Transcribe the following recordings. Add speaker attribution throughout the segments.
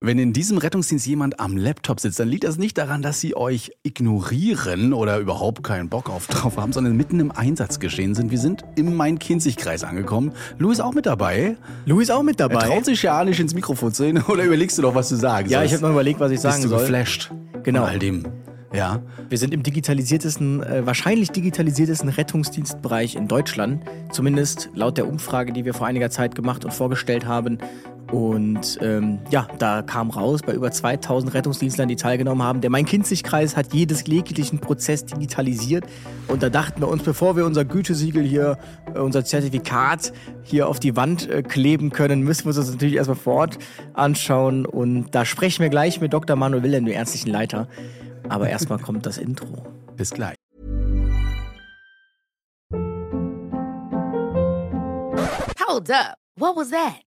Speaker 1: Wenn in diesem Rettungsdienst jemand am Laptop sitzt, dann liegt das nicht daran, dass sie euch ignorieren oder überhaupt keinen Bock auf drauf haben, sondern mitten im Einsatz geschehen sind. Wir sind im Main-Kinzig-Kreis angekommen. Louis auch mit dabei.
Speaker 2: Louis auch mit dabei.
Speaker 1: Er traut sich ja nicht ins Mikrofon zu reden. Oder überlegst du noch, was du sagen
Speaker 2: Ja, ich habe noch überlegt, was ich sagen
Speaker 1: Bist du
Speaker 2: soll.
Speaker 1: geflasht?
Speaker 2: Genau.
Speaker 1: Von all dem. Ja.
Speaker 2: Wir sind im digitalisiertesten, äh, wahrscheinlich digitalisiertesten Rettungsdienstbereich in Deutschland. Zumindest laut der Umfrage, die wir vor einiger Zeit gemacht und vorgestellt haben. Und ähm, ja, da kam raus, bei über 2000 Rettungsdienstlern, die teilgenommen haben, der Main-Kinzig-Kreis hat jedes jeglichen Prozess digitalisiert. Und da dachten wir uns, bevor wir unser Gütesiegel hier, äh, unser Zertifikat hier auf die Wand äh, kleben können, müssen wir uns das natürlich erstmal vor Ort anschauen. Und da sprechen wir gleich mit Dr. Manuel Wilhelm, dem ärztlichen Leiter. Aber erstmal kommt das Intro.
Speaker 1: Bis gleich.
Speaker 3: Hold up. What was that?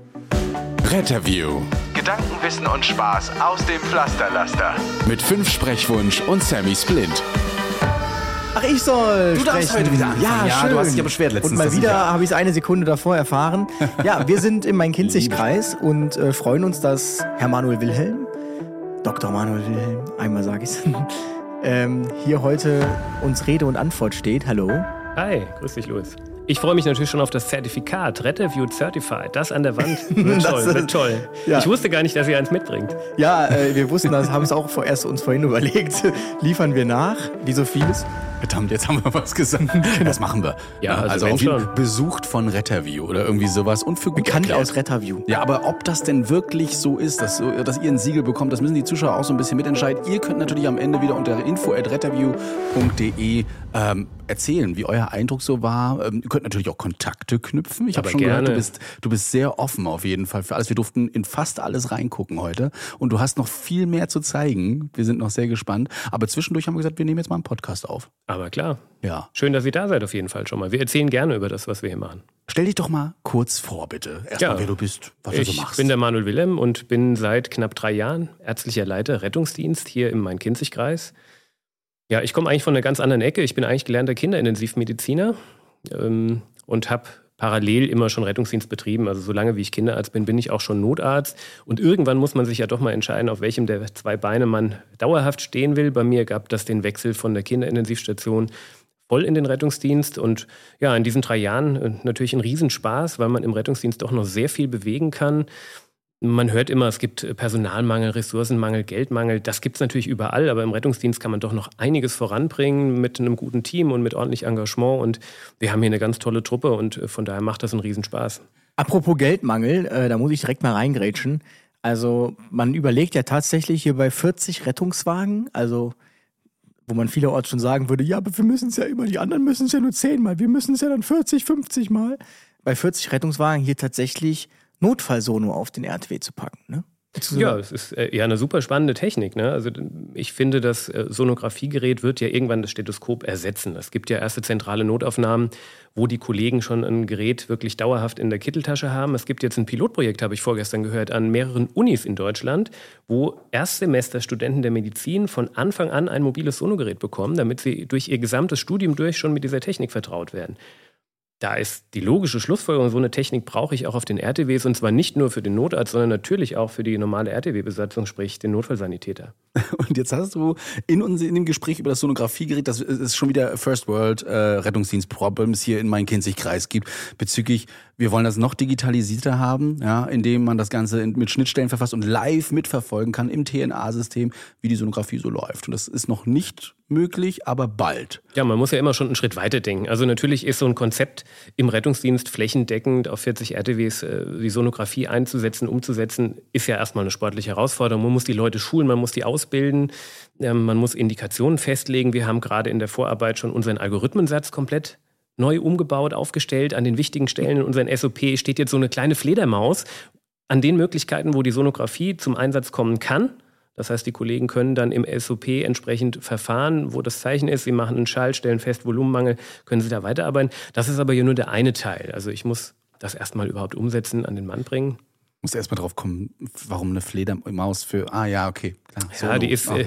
Speaker 4: Retterview. Gedanken, Wissen und Spaß aus dem Pflasterlaster. Mit fünf Sprechwunsch und Sammy Splint.
Speaker 2: Ach, ich soll.
Speaker 1: Du darfst
Speaker 2: sprechen.
Speaker 1: heute wieder anfangen.
Speaker 2: Ja,
Speaker 1: Ja,
Speaker 2: schön.
Speaker 1: du hast dich ja beschwert letztens,
Speaker 2: Und mal wieder
Speaker 1: ja-
Speaker 2: habe ich es eine Sekunde davor erfahren. Ja, wir sind im Main-Kinzig-Kreis und äh, freuen uns, dass Herr Manuel Wilhelm, Dr. Manuel Wilhelm, einmal sage ich es, ähm, hier heute uns Rede und Antwort steht. Hallo.
Speaker 5: Hi, grüß dich, Louis. Ich freue mich natürlich schon auf das Zertifikat, Retterview Certified. Das an der Wand wird
Speaker 2: Das
Speaker 5: toll,
Speaker 2: ist-
Speaker 5: wird toll.
Speaker 2: ja.
Speaker 5: Ich wusste gar nicht, dass ihr eins mitbringt.
Speaker 2: Ja, äh, wir wussten das, haben es auch vorerst uns vorhin überlegt. Liefern wir nach, wie so vieles.
Speaker 1: Verdammt, jetzt haben wir was gesagt. Das machen wir.
Speaker 5: Ja, also
Speaker 1: also
Speaker 5: schon.
Speaker 1: besucht von Retterview oder irgendwie sowas und für
Speaker 2: Bekannt
Speaker 1: erklärt.
Speaker 2: aus Retterview.
Speaker 1: Ja, aber ob das denn wirklich so ist, dass, dass ihr ein Siegel bekommt, das müssen die Zuschauer auch so ein bisschen mitentscheiden. Ihr könnt natürlich am Ende wieder unter info.retterview.de ähm, erzählen, wie euer Eindruck so war. Ähm, ihr könnt natürlich auch Kontakte knüpfen. Ich habe schon gehört, du
Speaker 5: gerne.
Speaker 1: bist, du bist sehr offen auf jeden Fall für alles. Wir durften in fast alles reingucken heute und du hast noch viel mehr zu zeigen. Wir sind noch sehr gespannt. Aber zwischendurch haben wir gesagt, wir nehmen jetzt mal einen Podcast auf.
Speaker 5: Aber klar,
Speaker 1: Ja.
Speaker 5: schön, dass ihr da seid auf jeden Fall schon mal. Wir erzählen gerne über das, was wir hier machen.
Speaker 1: Stell dich doch mal kurz vor, bitte. Erstmal,
Speaker 5: Ja.
Speaker 1: wer du bist, was du
Speaker 5: Ich
Speaker 1: so machst.
Speaker 5: bin der Manuel Wilhelm und bin seit knapp drei Jahren ärztlicher Leiter Rettungsdienst hier im Main-Kinzig-Kreis. Ja, ich komme eigentlich von einer ganz anderen Ecke. Ich bin eigentlich gelernter Kinderintensivmediziner ähm, und habe parallel immer schon Rettungsdienst betrieben. Also solange wie ich Kinderarzt bin, bin ich auch schon Notarzt. Und irgendwann muss man sich ja doch mal entscheiden, auf welchem der zwei Beine man dauerhaft stehen will. Bei mir gab das den Wechsel von der Kinderintensivstation voll in den Rettungsdienst und ja, in diesen drei Jahren äh, natürlich ein Riesenspaß, weil man im Rettungsdienst doch noch sehr viel bewegen kann. Man hört immer, es gibt äh, Personalmangel, Ressourcenmangel, Geldmangel. Das gibt es natürlich überall, aber im Rettungsdienst kann man doch noch einiges voranbringen mit einem guten Team und mit ordentlich Engagement. Und wir haben hier eine ganz tolle Truppe und äh, von daher macht das einen Riesenspaß.
Speaker 2: Apropos Geldmangel, äh, da muss ich direkt mal reingrätschen. Also man überlegt ja tatsächlich hier bei 40 Rettungswagen, also wo man vielerorts schon sagen würde, ja, aber wir müssen es ja immer, die anderen müssen es ja nur 10 Mal, wir müssen es ja dann 40, 50 Mal. Bei 40 Rettungswagen hier tatsächlich Notfallsono auf den RTW zu packen. Ne?
Speaker 5: Ja, es ist äh, ja eine super spannende Technik. Ne? Also ich finde, das äh, Sonographiegerät wird ja irgendwann das Stethoskop ersetzen. Es gibt ja erste zentrale Notaufnahmen, wo die Kollegen schon ein Gerät wirklich dauerhaft in der Kitteltasche haben. Es gibt jetzt ein Pilotprojekt, habe ich vorgestern gehört, an mehreren Unis in Deutschland, wo Erstsemesterstudenten der Medizin von Anfang an ein mobiles Sonogerät bekommen, damit sie durch ihr gesamtes Studium durch schon mit dieser Technik vertraut werden. Da ist die logische Schlussfolgerung, so eine Technik brauche ich auch auf den RTWs und zwar nicht nur für den Notarzt, sondern natürlich auch für die normale RTW-Besatzung, sprich den Notfallsanitäter.
Speaker 1: Und jetzt hast du in, uns, in dem Gespräch über das Sonographiegerät, das ist schon wieder First World äh, Rettungsdienst-Problems hier in Main-Kinzig-Kreis gibt, bezüglich, wir wollen das noch digitalisierter haben, ja, indem man das Ganze mit Schnittstellen verfasst und live mitverfolgen kann im TNA-System, wie die Sonographie so läuft. Und das ist noch nicht möglich, aber bald.
Speaker 5: Ja, man muss ja immer schon einen Schritt weiter denken. Also natürlich ist so ein Konzept im Rettungsdienst flächendeckend auf 40 RTWs äh, die Sonographie einzusetzen, umzusetzen, ist ja erstmal eine sportliche Herausforderung. Man muss die Leute schulen, man muss die ausbilden, ähm, man muss Indikationen festlegen. Wir haben gerade in der Vorarbeit schon unseren Algorithmensatz komplett neu umgebaut, aufgestellt. An den wichtigen Stellen in unseren SOP steht jetzt so eine kleine Fledermaus an den Möglichkeiten, wo die Sonographie zum Einsatz kommen kann. Das heißt, die Kollegen können dann im SOP entsprechend verfahren, wo das Zeichen ist. Sie machen einen Schall, stellen fest, Volumenmangel, können sie da weiterarbeiten. Das ist aber hier nur der eine Teil. Also ich muss das erstmal überhaupt umsetzen, an den Mann bringen.
Speaker 1: Muss erstmal drauf kommen, warum eine Fledermaus für. Ah ja, okay.
Speaker 5: Klar, ja, die ist. Oh. Äh,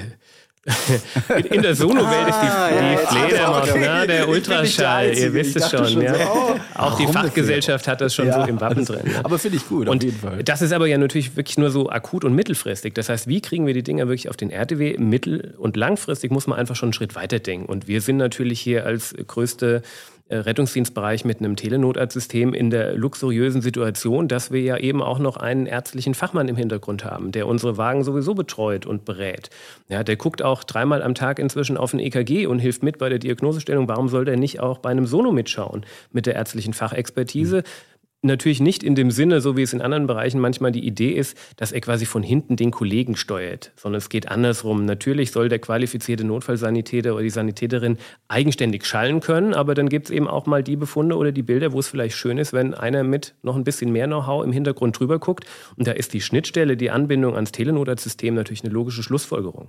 Speaker 5: in der Sono-Welt ist die, ah, die ja, Fledermaus, okay. ne? der Ultraschall, ihr wisst es schon. schon ja. so, oh, auch die Fachgesellschaft hat das schon ja, so im Wappen drin. Ne?
Speaker 1: Aber finde ich gut,
Speaker 5: und auf jeden Fall. Das ist aber ja natürlich wirklich nur so akut und mittelfristig. Das heißt, wie kriegen wir die Dinger wirklich auf den RTW? Mittel- und langfristig muss man einfach schon einen Schritt weiter denken. Und wir sind natürlich hier als größte Rettungsdienstbereich mit einem Telenotarztsystem in der luxuriösen Situation, dass wir ja eben auch noch einen ärztlichen Fachmann im Hintergrund haben, der unsere Wagen sowieso betreut und berät. Ja, der guckt auch dreimal am Tag inzwischen auf ein EKG und hilft mit bei der Diagnosestellung. Warum soll der nicht auch bei einem Sono mitschauen mit der ärztlichen Fachexpertise? Mhm natürlich nicht in dem Sinne, so wie es in anderen Bereichen manchmal die Idee ist, dass er quasi von hinten den Kollegen steuert, sondern es geht andersrum. Natürlich soll der qualifizierte Notfallsanitäter oder die Sanitäterin eigenständig schallen können, aber dann gibt es eben auch mal die Befunde oder die Bilder, wo es vielleicht schön ist, wenn einer mit noch ein bisschen mehr Know-how im Hintergrund drüber guckt. Und da ist die Schnittstelle, die Anbindung ans Telenotarztsystem natürlich eine logische Schlussfolgerung.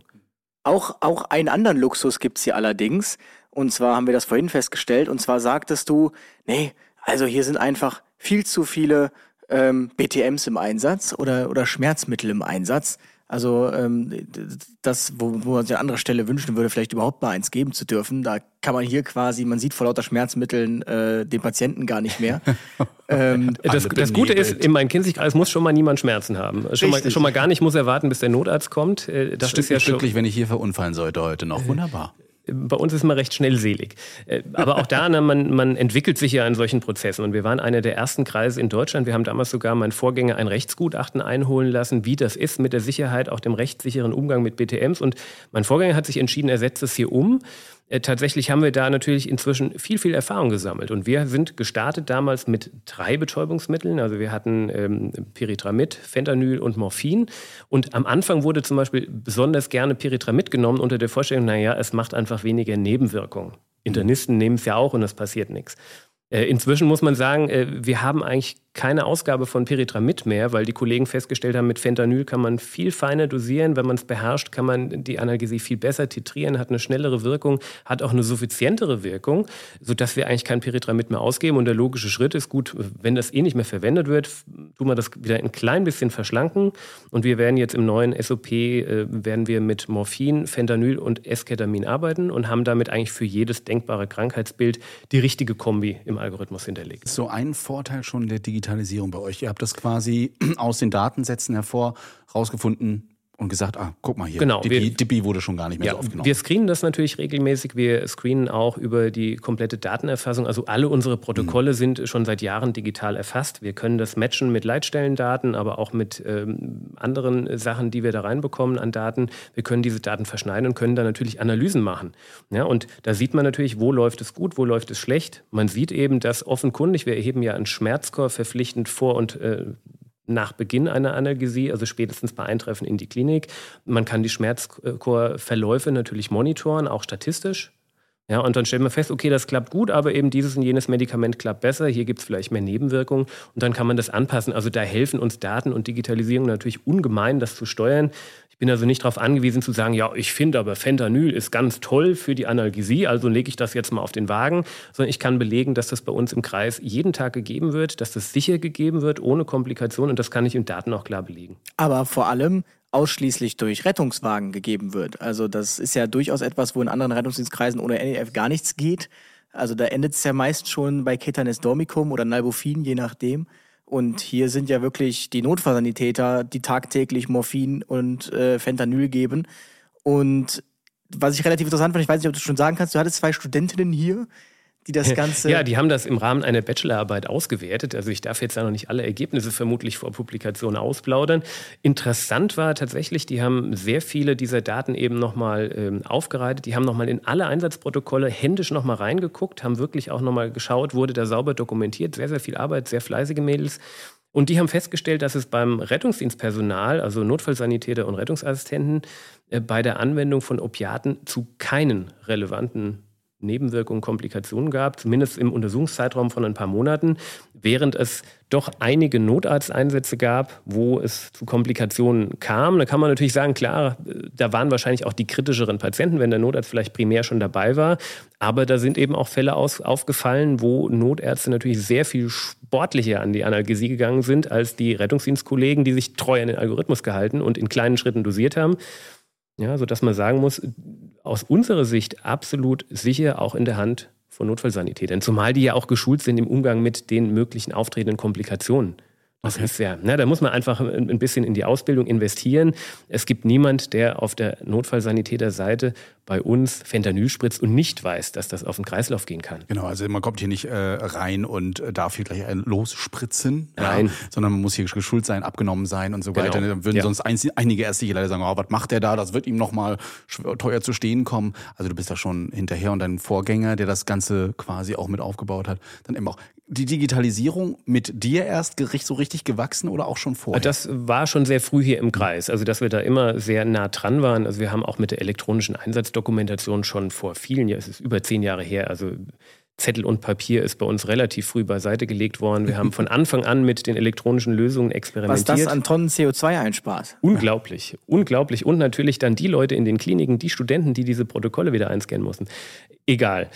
Speaker 2: Auch, auch einen anderen Luxus gibt es hier allerdings. Und zwar haben wir das vorhin festgestellt. Und zwar sagtest du, nee, also hier sind einfach viel zu viele ähm, BTMs im Einsatz oder, oder Schmerzmittel im Einsatz. Also ähm, das, wo, wo man sich an anderer Stelle wünschen würde, vielleicht überhaupt mal eins geben zu dürfen. Da kann man hier quasi, man sieht vor lauter Schmerzmitteln äh, den Patienten gar nicht mehr.
Speaker 5: ähm, das, das Gute ist, in meinem Kinzigkreis muss schon mal niemand Schmerzen haben. Schon mal, schon mal, gar nicht muss er warten, bis der Notarzt kommt.
Speaker 1: Äh, das Stimmt ist ja glücklich, wenn ich hier verunfallen sollte heute noch. Wunderbar
Speaker 5: bei uns ist man recht schnellselig. Äh, aber auch da, ne, man, man entwickelt sich ja in solchen Prozessen. Und wir waren einer der ersten Kreise in Deutschland. Wir haben damals sogar meinen Vorgänger ein Rechtsgutachten einholen lassen, wie das ist mit der Sicherheit, auch dem rechtssicheren Umgang mit BTMs. Und mein Vorgänger hat sich entschieden, er setzt es hier um äh, tatsächlich haben wir da natürlich inzwischen viel, viel Erfahrung gesammelt. Und wir sind gestartet damals mit drei Betäubungsmitteln. Also wir hatten ähm, Pyritramid, Fentanyl und Morphin. Und am Anfang wurde zum Beispiel besonders gerne Pyritramid genommen unter der Vorstellung, naja, es macht einfach weniger Nebenwirkungen. Internisten nehmen es ja auch und es passiert nichts. Äh, inzwischen muss man sagen, äh, wir haben eigentlich keine Ausgabe von Pyritramid mehr, weil die Kollegen festgestellt haben, mit Fentanyl kann man viel feiner dosieren. Wenn man es beherrscht, kann man die Analgesie viel besser titrieren, hat eine schnellere Wirkung, hat auch eine suffizientere Wirkung, sodass wir eigentlich kein Pyritramid mehr ausgeben. Und der logische Schritt ist gut, wenn das eh nicht mehr verwendet wird, tun wir das wieder ein klein bisschen verschlanken. Und wir werden jetzt im neuen SOP, äh, werden wir mit Morphin, Fentanyl und Esketamin arbeiten und haben damit eigentlich für jedes denkbare Krankheitsbild die richtige Kombi im Algorithmus hinterlegt.
Speaker 1: So ein Vorteil schon der Digitalisierung Digitalisierung bei euch? Ihr habt das quasi aus den Datensätzen hervor rausgefunden, und gesagt, ah, guck mal hier,
Speaker 5: genau,
Speaker 1: Dippy, wurde schon gar nicht mehr ja, so aufgenommen.
Speaker 5: Wir screenen das natürlich regelmäßig. Wir screenen auch über die komplette Datenerfassung. Also alle unsere Protokolle mhm. sind schon seit Jahren digital erfasst. Wir können das matchen mit Leitstellendaten, aber auch mit ähm, anderen Sachen, die wir da reinbekommen an Daten. Wir können diese Daten verschneiden und können da natürlich Analysen machen. Ja, und da sieht man natürlich, wo läuft es gut, wo läuft es schlecht. Man sieht eben, dass offenkundig, wir erheben ja einen Schmerzscore verpflichtend vor und äh, nach Beginn einer Analgesie, also spätestens bei Eintreffen in die Klinik. Man kann die Schmerzchorverläufe natürlich monitoren, auch statistisch. Ja, und dann stellt man fest, okay, das klappt gut, aber eben dieses und jenes Medikament klappt besser, hier gibt es vielleicht mehr Nebenwirkungen und dann kann man das anpassen. Also da helfen uns Daten und Digitalisierung natürlich ungemein, das zu steuern. Ich bin also nicht darauf angewiesen zu sagen, ja, ich finde aber Fentanyl ist ganz toll für die Analgesie, also lege ich das jetzt mal auf den Wagen, sondern ich kann belegen, dass das bei uns im Kreis jeden Tag gegeben wird, dass das sicher gegeben wird, ohne Komplikationen und das kann ich in Daten auch klar belegen.
Speaker 2: Aber vor allem ausschließlich durch Rettungswagen gegeben wird. Also das ist ja durchaus etwas, wo in anderen Rettungsdienstkreisen ohne NEF gar nichts geht. Also da endet es ja meist schon bei Ketanes Dormicum oder Nalbufin, je nachdem. Und hier sind ja wirklich die Notfallsanitäter, die tagtäglich Morphin und äh, Fentanyl geben. Und was ich relativ interessant fand, ich weiß nicht, ob du schon sagen kannst, du hattest zwei Studentinnen hier, die das Ganze.
Speaker 5: Ja, die haben das im Rahmen einer Bachelorarbeit ausgewertet. Also ich darf jetzt ja noch nicht alle Ergebnisse vermutlich vor Publikation ausplaudern. Interessant war tatsächlich, die haben sehr viele dieser Daten eben nochmal ähm, aufgereitet. Die haben nochmal in alle Einsatzprotokolle händisch nochmal reingeguckt, haben wirklich auch nochmal geschaut, wurde da sauber dokumentiert. Sehr, sehr viel Arbeit, sehr fleißige Mädels. Und die haben festgestellt, dass es beim Rettungsdienstpersonal, also Notfallsanitäter und Rettungsassistenten, äh, bei der Anwendung von Opiaten zu keinen relevanten Nebenwirkungen, Komplikationen gab, zumindest im Untersuchungszeitraum von ein paar Monaten, während es doch einige Notarzteinsätze gab, wo es zu Komplikationen kam. Da kann man natürlich sagen, klar, da waren wahrscheinlich auch die kritischeren Patienten, wenn der Notarzt vielleicht primär schon dabei war. Aber da sind eben auch Fälle aus, aufgefallen, wo Notärzte natürlich sehr viel sportlicher an die Analgesie gegangen sind als die Rettungsdienstkollegen, die sich treu an den Algorithmus gehalten und in kleinen Schritten dosiert haben. Ja, sodass man sagen muss, aus unserer Sicht absolut sicher auch in der Hand von Notfallsanitätern. Zumal die ja auch geschult sind im Umgang mit den möglichen auftretenden Komplikationen. Das okay. ist ja, na, da muss man einfach ein bisschen in die Ausbildung investieren. Es gibt niemand, der auf der Notfallsanitäterseite bei uns Fentanyl spritzt und nicht weiß, dass das auf den Kreislauf gehen kann.
Speaker 1: Genau, also man kommt hier nicht äh, rein und äh, darf hier gleich ein losspritzen,
Speaker 5: Nein.
Speaker 1: Ja, sondern man muss hier geschult sein, abgenommen sein und so genau. weiter. Dann würden ja. sonst einige Ärztliche leider sagen, oh, was macht der da? Das wird ihm nochmal teuer zu stehen kommen. Also du bist da schon hinterher und dein Vorgänger, der das Ganze quasi auch mit aufgebaut hat, dann eben auch die Digitalisierung mit dir erst so richtig gewachsen oder auch schon vorher?
Speaker 5: Das war schon sehr früh hier im Kreis. Also, dass wir da immer sehr nah dran waren. Also, wir haben auch mit der elektronischen Einsatzdokumentation schon vor vielen Jahren, es ist über zehn Jahre her, also Zettel und Papier ist bei uns relativ früh beiseite gelegt worden. Wir haben von Anfang an mit den elektronischen Lösungen experimentiert.
Speaker 2: Was das an Tonnen CO2 einspart.
Speaker 5: Unglaublich, unglaublich. Und natürlich dann die Leute in den Kliniken, die Studenten, die diese Protokolle wieder einscannen mussten. Egal.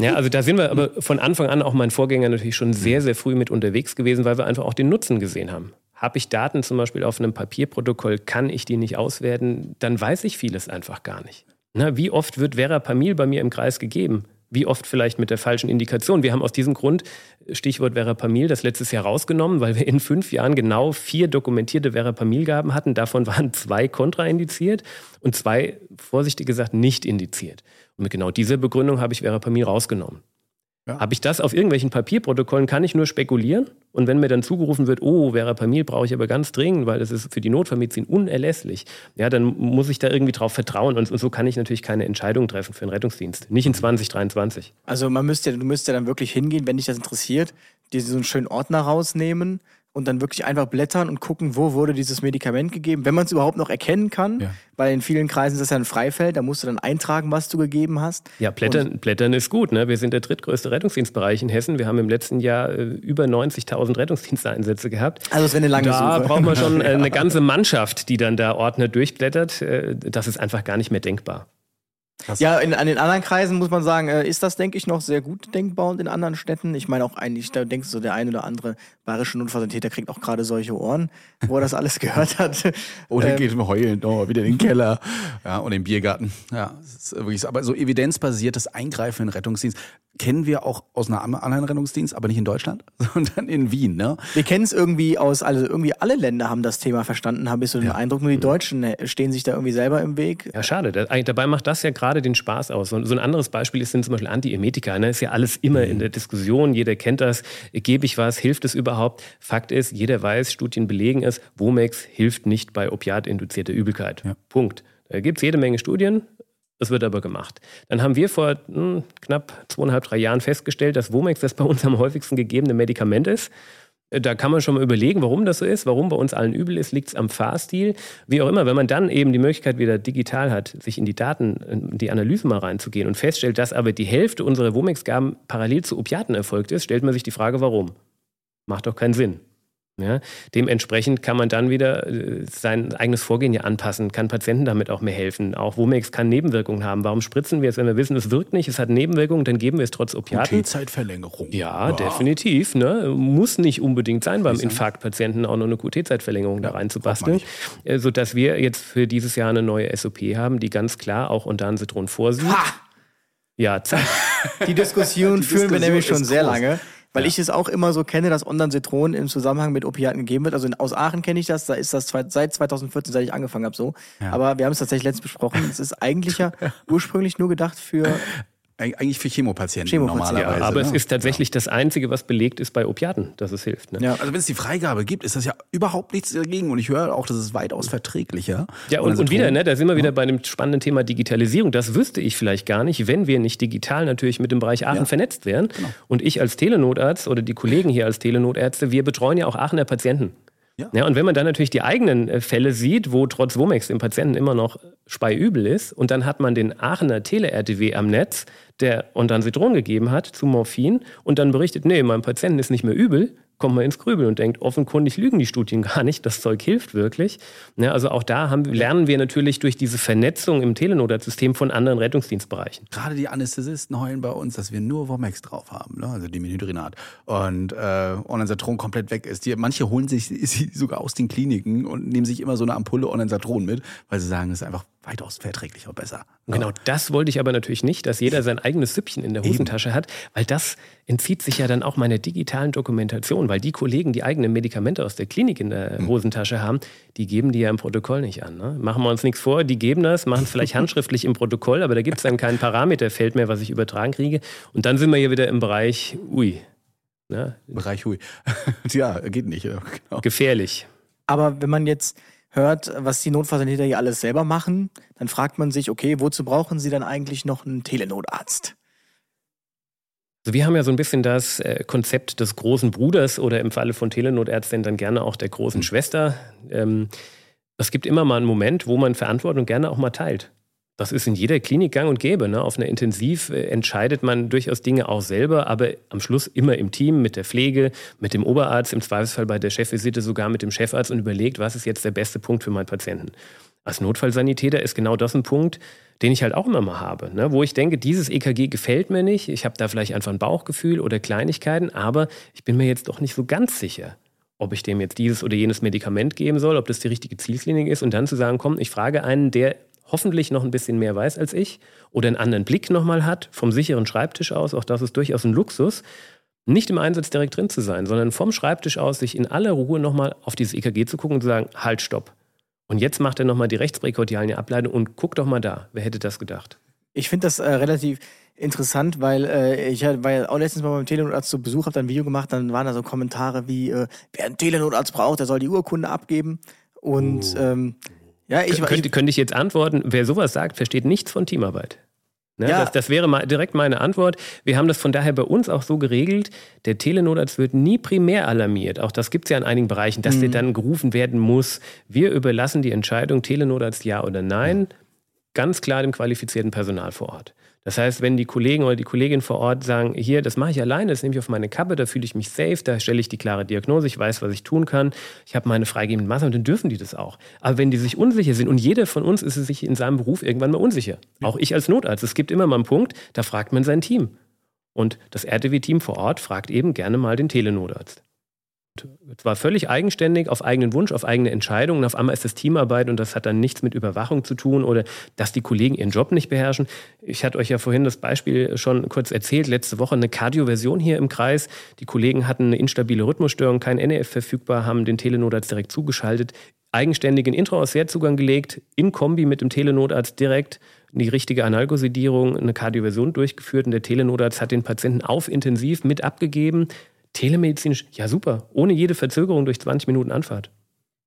Speaker 5: ja, also da sind wir aber von Anfang an auch mein Vorgänger natürlich schon sehr, sehr früh mit unterwegs gewesen, weil wir einfach auch den Nutzen gesehen haben. Habe ich Daten zum Beispiel auf einem Papierprotokoll, kann ich die nicht auswerten, dann weiß ich vieles einfach gar nicht. Na, wie oft wird Verapamil bei mir im Kreis gegeben? Wie oft vielleicht mit der falschen Indikation? Wir haben aus diesem Grund, Stichwort Verapamil, das letztes Jahr rausgenommen, weil wir in fünf Jahren genau vier dokumentierte Verapamilgaben hatten. Davon waren zwei kontraindiziert und zwei, vorsichtig gesagt, nicht indiziert. Und mit genau dieser Begründung habe ich Verapamil rausgenommen. Ja. Habe ich das auf irgendwelchen Papierprotokollen, kann ich nur spekulieren. Und wenn mir dann zugerufen wird, oh, Verapamil brauche ich aber ganz dringend, weil das ist für die Notfallmedizin unerlässlich, ja, dann muss ich da irgendwie drauf vertrauen. Und, und so kann ich natürlich keine Entscheidung treffen für den Rettungsdienst. Nicht in 2023.
Speaker 2: Also man müsste, du müsstest ja dann wirklich hingehen, wenn dich das interessiert, dir so einen schönen Ordner rausnehmen, und dann wirklich einfach blättern und gucken, wo wurde dieses Medikament gegeben, wenn man es überhaupt noch erkennen kann, ja. weil in vielen Kreisen ist das ja ein Freifeld, da musst du dann eintragen, was du gegeben hast.
Speaker 5: Ja, Blättern, Blättern ist gut. Ne? Wir sind der drittgrößte Rettungsdienstbereich in Hessen. Wir haben im letzten Jahr äh, über 90.000 Rettungsdiensteinsätze gehabt.
Speaker 2: Also es wäre eine lange
Speaker 5: da
Speaker 2: Suche.
Speaker 5: Da braucht man schon äh, eine ganze Mannschaft, die dann da Ordner durchblättert. Äh, das ist einfach gar nicht mehr denkbar.
Speaker 2: Krass. Ja, in, an den anderen Kreisen muss man sagen, äh, ist das, denke ich, noch sehr gut denkbar und in anderen Städten. Ich meine auch eigentlich, da denkst du, der ein oder andere bayerische Notfallsanitäter kriegt auch gerade solche Ohren, wo er das alles gehört hat.
Speaker 1: Oder ähm, geht heulend oh, wieder in den Keller ja, und den Biergarten. Ja, wirklich, aber so evidenzbasiertes Eingreifen in Rettungsdienst kennen wir auch aus einer anderen Rettungsdienst, aber nicht in Deutschland, sondern in Wien. Ne?
Speaker 2: Wir kennen es irgendwie aus, also irgendwie alle Länder haben das Thema verstanden, habe ich so den ja. Eindruck. Nur die Deutschen äh, stehen sich da irgendwie selber im Weg.
Speaker 5: Ja, schade. Dabei macht das ja gerade den Spaß aus. So ein anderes Beispiel ist sind zum Beispiel Antiemetika. Ne? Ist ja alles immer mhm. in der Diskussion. Jeder kennt das. Gebe ich was? Hilft es überhaupt? Fakt ist, jeder weiß, Studien belegen es, Womex hilft nicht bei opiatinduzierter Übelkeit. Ja. Punkt. Da gibt es jede Menge Studien. Das wird aber gemacht. Dann haben wir vor hm, knapp zweieinhalb, drei Jahren festgestellt, dass Womex das bei uns am häufigsten gegebene Medikament ist. Äh, da kann man schon mal überlegen, warum das so ist, warum bei uns allen übel ist, liegt es am Fahrstil. Wie auch immer, wenn man dann eben die Möglichkeit wieder digital hat, sich in die Daten, in die Analyse mal reinzugehen und feststellt, dass aber die Hälfte unserer Womex-Gaben parallel zu Opiaten erfolgt ist, stellt man sich die Frage, warum. Macht doch keinen Sinn. Ja, dementsprechend kann man dann wieder äh, sein eigenes Vorgehen ja anpassen, kann Patienten damit auch mehr helfen. Auch Womex kann Nebenwirkungen haben. Warum spritzen wir es, wenn wir wissen, es wirkt nicht, es hat Nebenwirkungen, dann geben wir es trotz Opiaten.
Speaker 1: QT-Zeitverlängerung.
Speaker 5: Ja, ja, definitiv. Ne? Muss nicht unbedingt sein, beim Infarktpatienten auch noch eine QT-Zeitverlängerung ja, da reinzubasteln. Äh, sodass wir jetzt für dieses Jahr eine neue SOP haben, die ganz klar auch Ondansetron vorsieht. Ha! Ja,
Speaker 2: zack. Die Diskussion die führen Diskussion wir nämlich schon sehr lange. Weil ja. ich es auch immer so kenne, dass Ondansetron im Zusammenhang mit Opiaten gegeben wird. Also in, aus Aachen kenne ich das, da ist das seit 2014, seit ich angefangen habe, so. Ja. Aber wir haben es tatsächlich letztens besprochen. Es ist eigentlich ja ursprünglich nur gedacht für
Speaker 1: eigentlich für Chemopatienten, Chemopatienten normalerweise.
Speaker 5: Ja, aber ne? es ist tatsächlich ja. das Einzige, was belegt ist bei Opiaten, dass es hilft. Ne?
Speaker 1: Ja, also wenn es die Freigabe gibt, ist das ja überhaupt nichts dagegen. Und ich höre auch, das ist weitaus verträglicher.
Speaker 5: Ja, und, und wieder, ne, da sind wir wieder bei dem spannenden Thema Digitalisierung. Das wüsste ich vielleicht gar nicht, wenn wir nicht digital natürlich mit dem Bereich Aachen ja. vernetzt wären. Genau. Und ich als Telenotarzt oder die Kollegen hier als Telenotärzte, wir betreuen ja auch Aachener Patienten. Ja. ja. und wenn man dann natürlich die eigenen äh, Fälle sieht, wo trotz Womex dem Patienten immer noch speiübel ist, und dann hat man den Aachener Tele-RTW am Netz, der und dann Citron gegeben hat zu Morphin und dann berichtet, nee, meinem Patienten ist nicht mehr übel, kommt man ins Grübeln und denkt, offenkundig lügen die Studien gar nicht, das Zeug hilft wirklich. Ja, also auch da haben, lernen wir natürlich durch diese Vernetzung im Telenotarsystem von anderen Rettungsdienstbereichen.
Speaker 1: Gerade die Anästhesisten heulen bei uns, dass wir nur Womex drauf haben, ne? also Dimenhydrinat. Und äh, Onensatron komplett weg ist. Die, manche holen sich sie sogar aus den Kliniken und nehmen sich immer so eine Ampulle Onensatron mit, weil sie sagen, es ist einfach weitaus verträglicher besser.
Speaker 5: Genau, das wollte ich aber natürlich nicht, dass jeder sein eigenes Süppchen in der Hosentasche Eben. hat, weil das entzieht sich ja dann auch meiner digitalen Dokumentation, weil die Kollegen, die eigene Medikamente aus der Klinik in der hm. Hosentasche haben, die geben die ja im Protokoll nicht an. Ne? Machen wir uns nichts vor, die geben das, machen es vielleicht handschriftlich im Protokoll, aber da gibt es dann kein Parameterfeld mehr, was ich übertragen kriege. Und dann sind wir hier wieder im Bereich, ui.
Speaker 1: Ne? Bereich hui. ja, geht nicht. Genau.
Speaker 5: Gefährlich.
Speaker 2: Aber wenn man jetzt hört, was die Notfallsanitäter hier alles selber machen, dann fragt man sich, okay, wozu brauchen sie dann eigentlich noch einen Telenotarzt?
Speaker 5: Also wir haben ja so ein bisschen das äh, Konzept des großen Bruders oder im Falle von Telenotärzten dann gerne auch der großen mhm. Schwester. Ähm, es gibt immer mal einen Moment, wo man Verantwortung gerne auch mal teilt. Das ist in jeder Klinik gang und gäbe. Ne? Auf einer Intensiv äh, entscheidet man durchaus Dinge auch selber, aber am Schluss immer im Team, mit der Pflege, mit dem Oberarzt, im Zweifelsfall bei der Chefvisite sogar mit dem Chefarzt und überlegt, was ist jetzt der beste Punkt für meinen Patienten. Als Notfallsanitäter ist genau das ein Punkt, den ich halt auch immer mal habe, ne? wo ich denke, dieses EKG gefällt mir nicht, ich habe da vielleicht einfach ein Bauchgefühl oder Kleinigkeiten, aber ich bin mir jetzt doch nicht so ganz sicher ob ich dem jetzt dieses oder jenes Medikament geben soll, ob das die richtige Zielklinik ist und dann zu sagen, komm, ich frage einen, der hoffentlich noch ein bisschen mehr weiß als ich oder einen anderen Blick nochmal hat, vom sicheren Schreibtisch aus, auch das ist durchaus ein Luxus, nicht im Einsatz direkt drin zu sein, sondern vom Schreibtisch aus sich in aller Ruhe nochmal auf dieses EKG zu gucken und zu sagen, halt, stopp. Und jetzt macht er nochmal die rechtspräkordialen Ableitung und guck doch mal da. Wer hätte das gedacht?
Speaker 2: Ich finde das äh, relativ interessant, weil äh, ich war ja auch letztens mal beim Telenotarzt zu Besuch, habe ein Video gemacht, dann waren da so Kommentare wie, äh, wer einen Telenotarzt braucht, der soll die Urkunde abgeben. Und oh. ähm,
Speaker 5: ja, ich, könnte, könnte ich jetzt antworten, wer sowas sagt, versteht nichts von Teamarbeit. Ne, ja. das, das, wäre mal direkt meine Antwort. Wir haben das von daher bei uns auch so geregelt, der Telenotarzt wird nie primär alarmiert. Auch das gibt es ja in einigen Bereichen, dass mhm. der dann gerufen werden muss. Wir überlassen die Entscheidung, Telenotarzt ja oder nein, ganz klar dem qualifizierten Personal vor Ort. Das heißt, wenn die Kollegen oder die Kollegin vor Ort sagen, hier, das mache ich alleine, das nehme ich auf meine Kappe, da fühle ich mich safe, da stelle ich die klare Diagnose, ich weiß, was ich tun kann, ich habe meine freigebenden Maßnahmen, dann dürfen die das auch. Aber wenn die sich unsicher sind, und jeder von uns ist sich in seinem Beruf irgendwann mal unsicher, auch ich als Notarzt, es gibt immer mal einen Punkt, da fragt man sein Team. Und das RTW-Team vor Ort fragt eben gerne mal den Telenotarzt zwar völlig eigenständig, auf eigenen Wunsch, auf eigene Entscheidung. Und auf einmal ist das Teamarbeit und das hat dann nichts mit Überwachung zu tun oder dass die Kollegen ihren Job nicht beherrschen. Ich hatte euch ja vorhin das Beispiel schon kurz erzählt. Letzte Woche eine Kardioversion hier im Kreis. Die Kollegen hatten eine instabile Rhythmusstörung, kein NEF verfügbar, haben den Telenotarzt direkt zugeschaltet, eigenständigen Intra-Zugang gelegt, in Kombi mit dem Telenotarzt direkt die richtige Analgosedierung, eine Kardioversion durchgeführt und der Telenotarzt hat den Patienten auf intensiv mit abgegeben, Telemedizinisch, ja super, ohne jede Verzögerung durch 20 Minuten Anfahrt.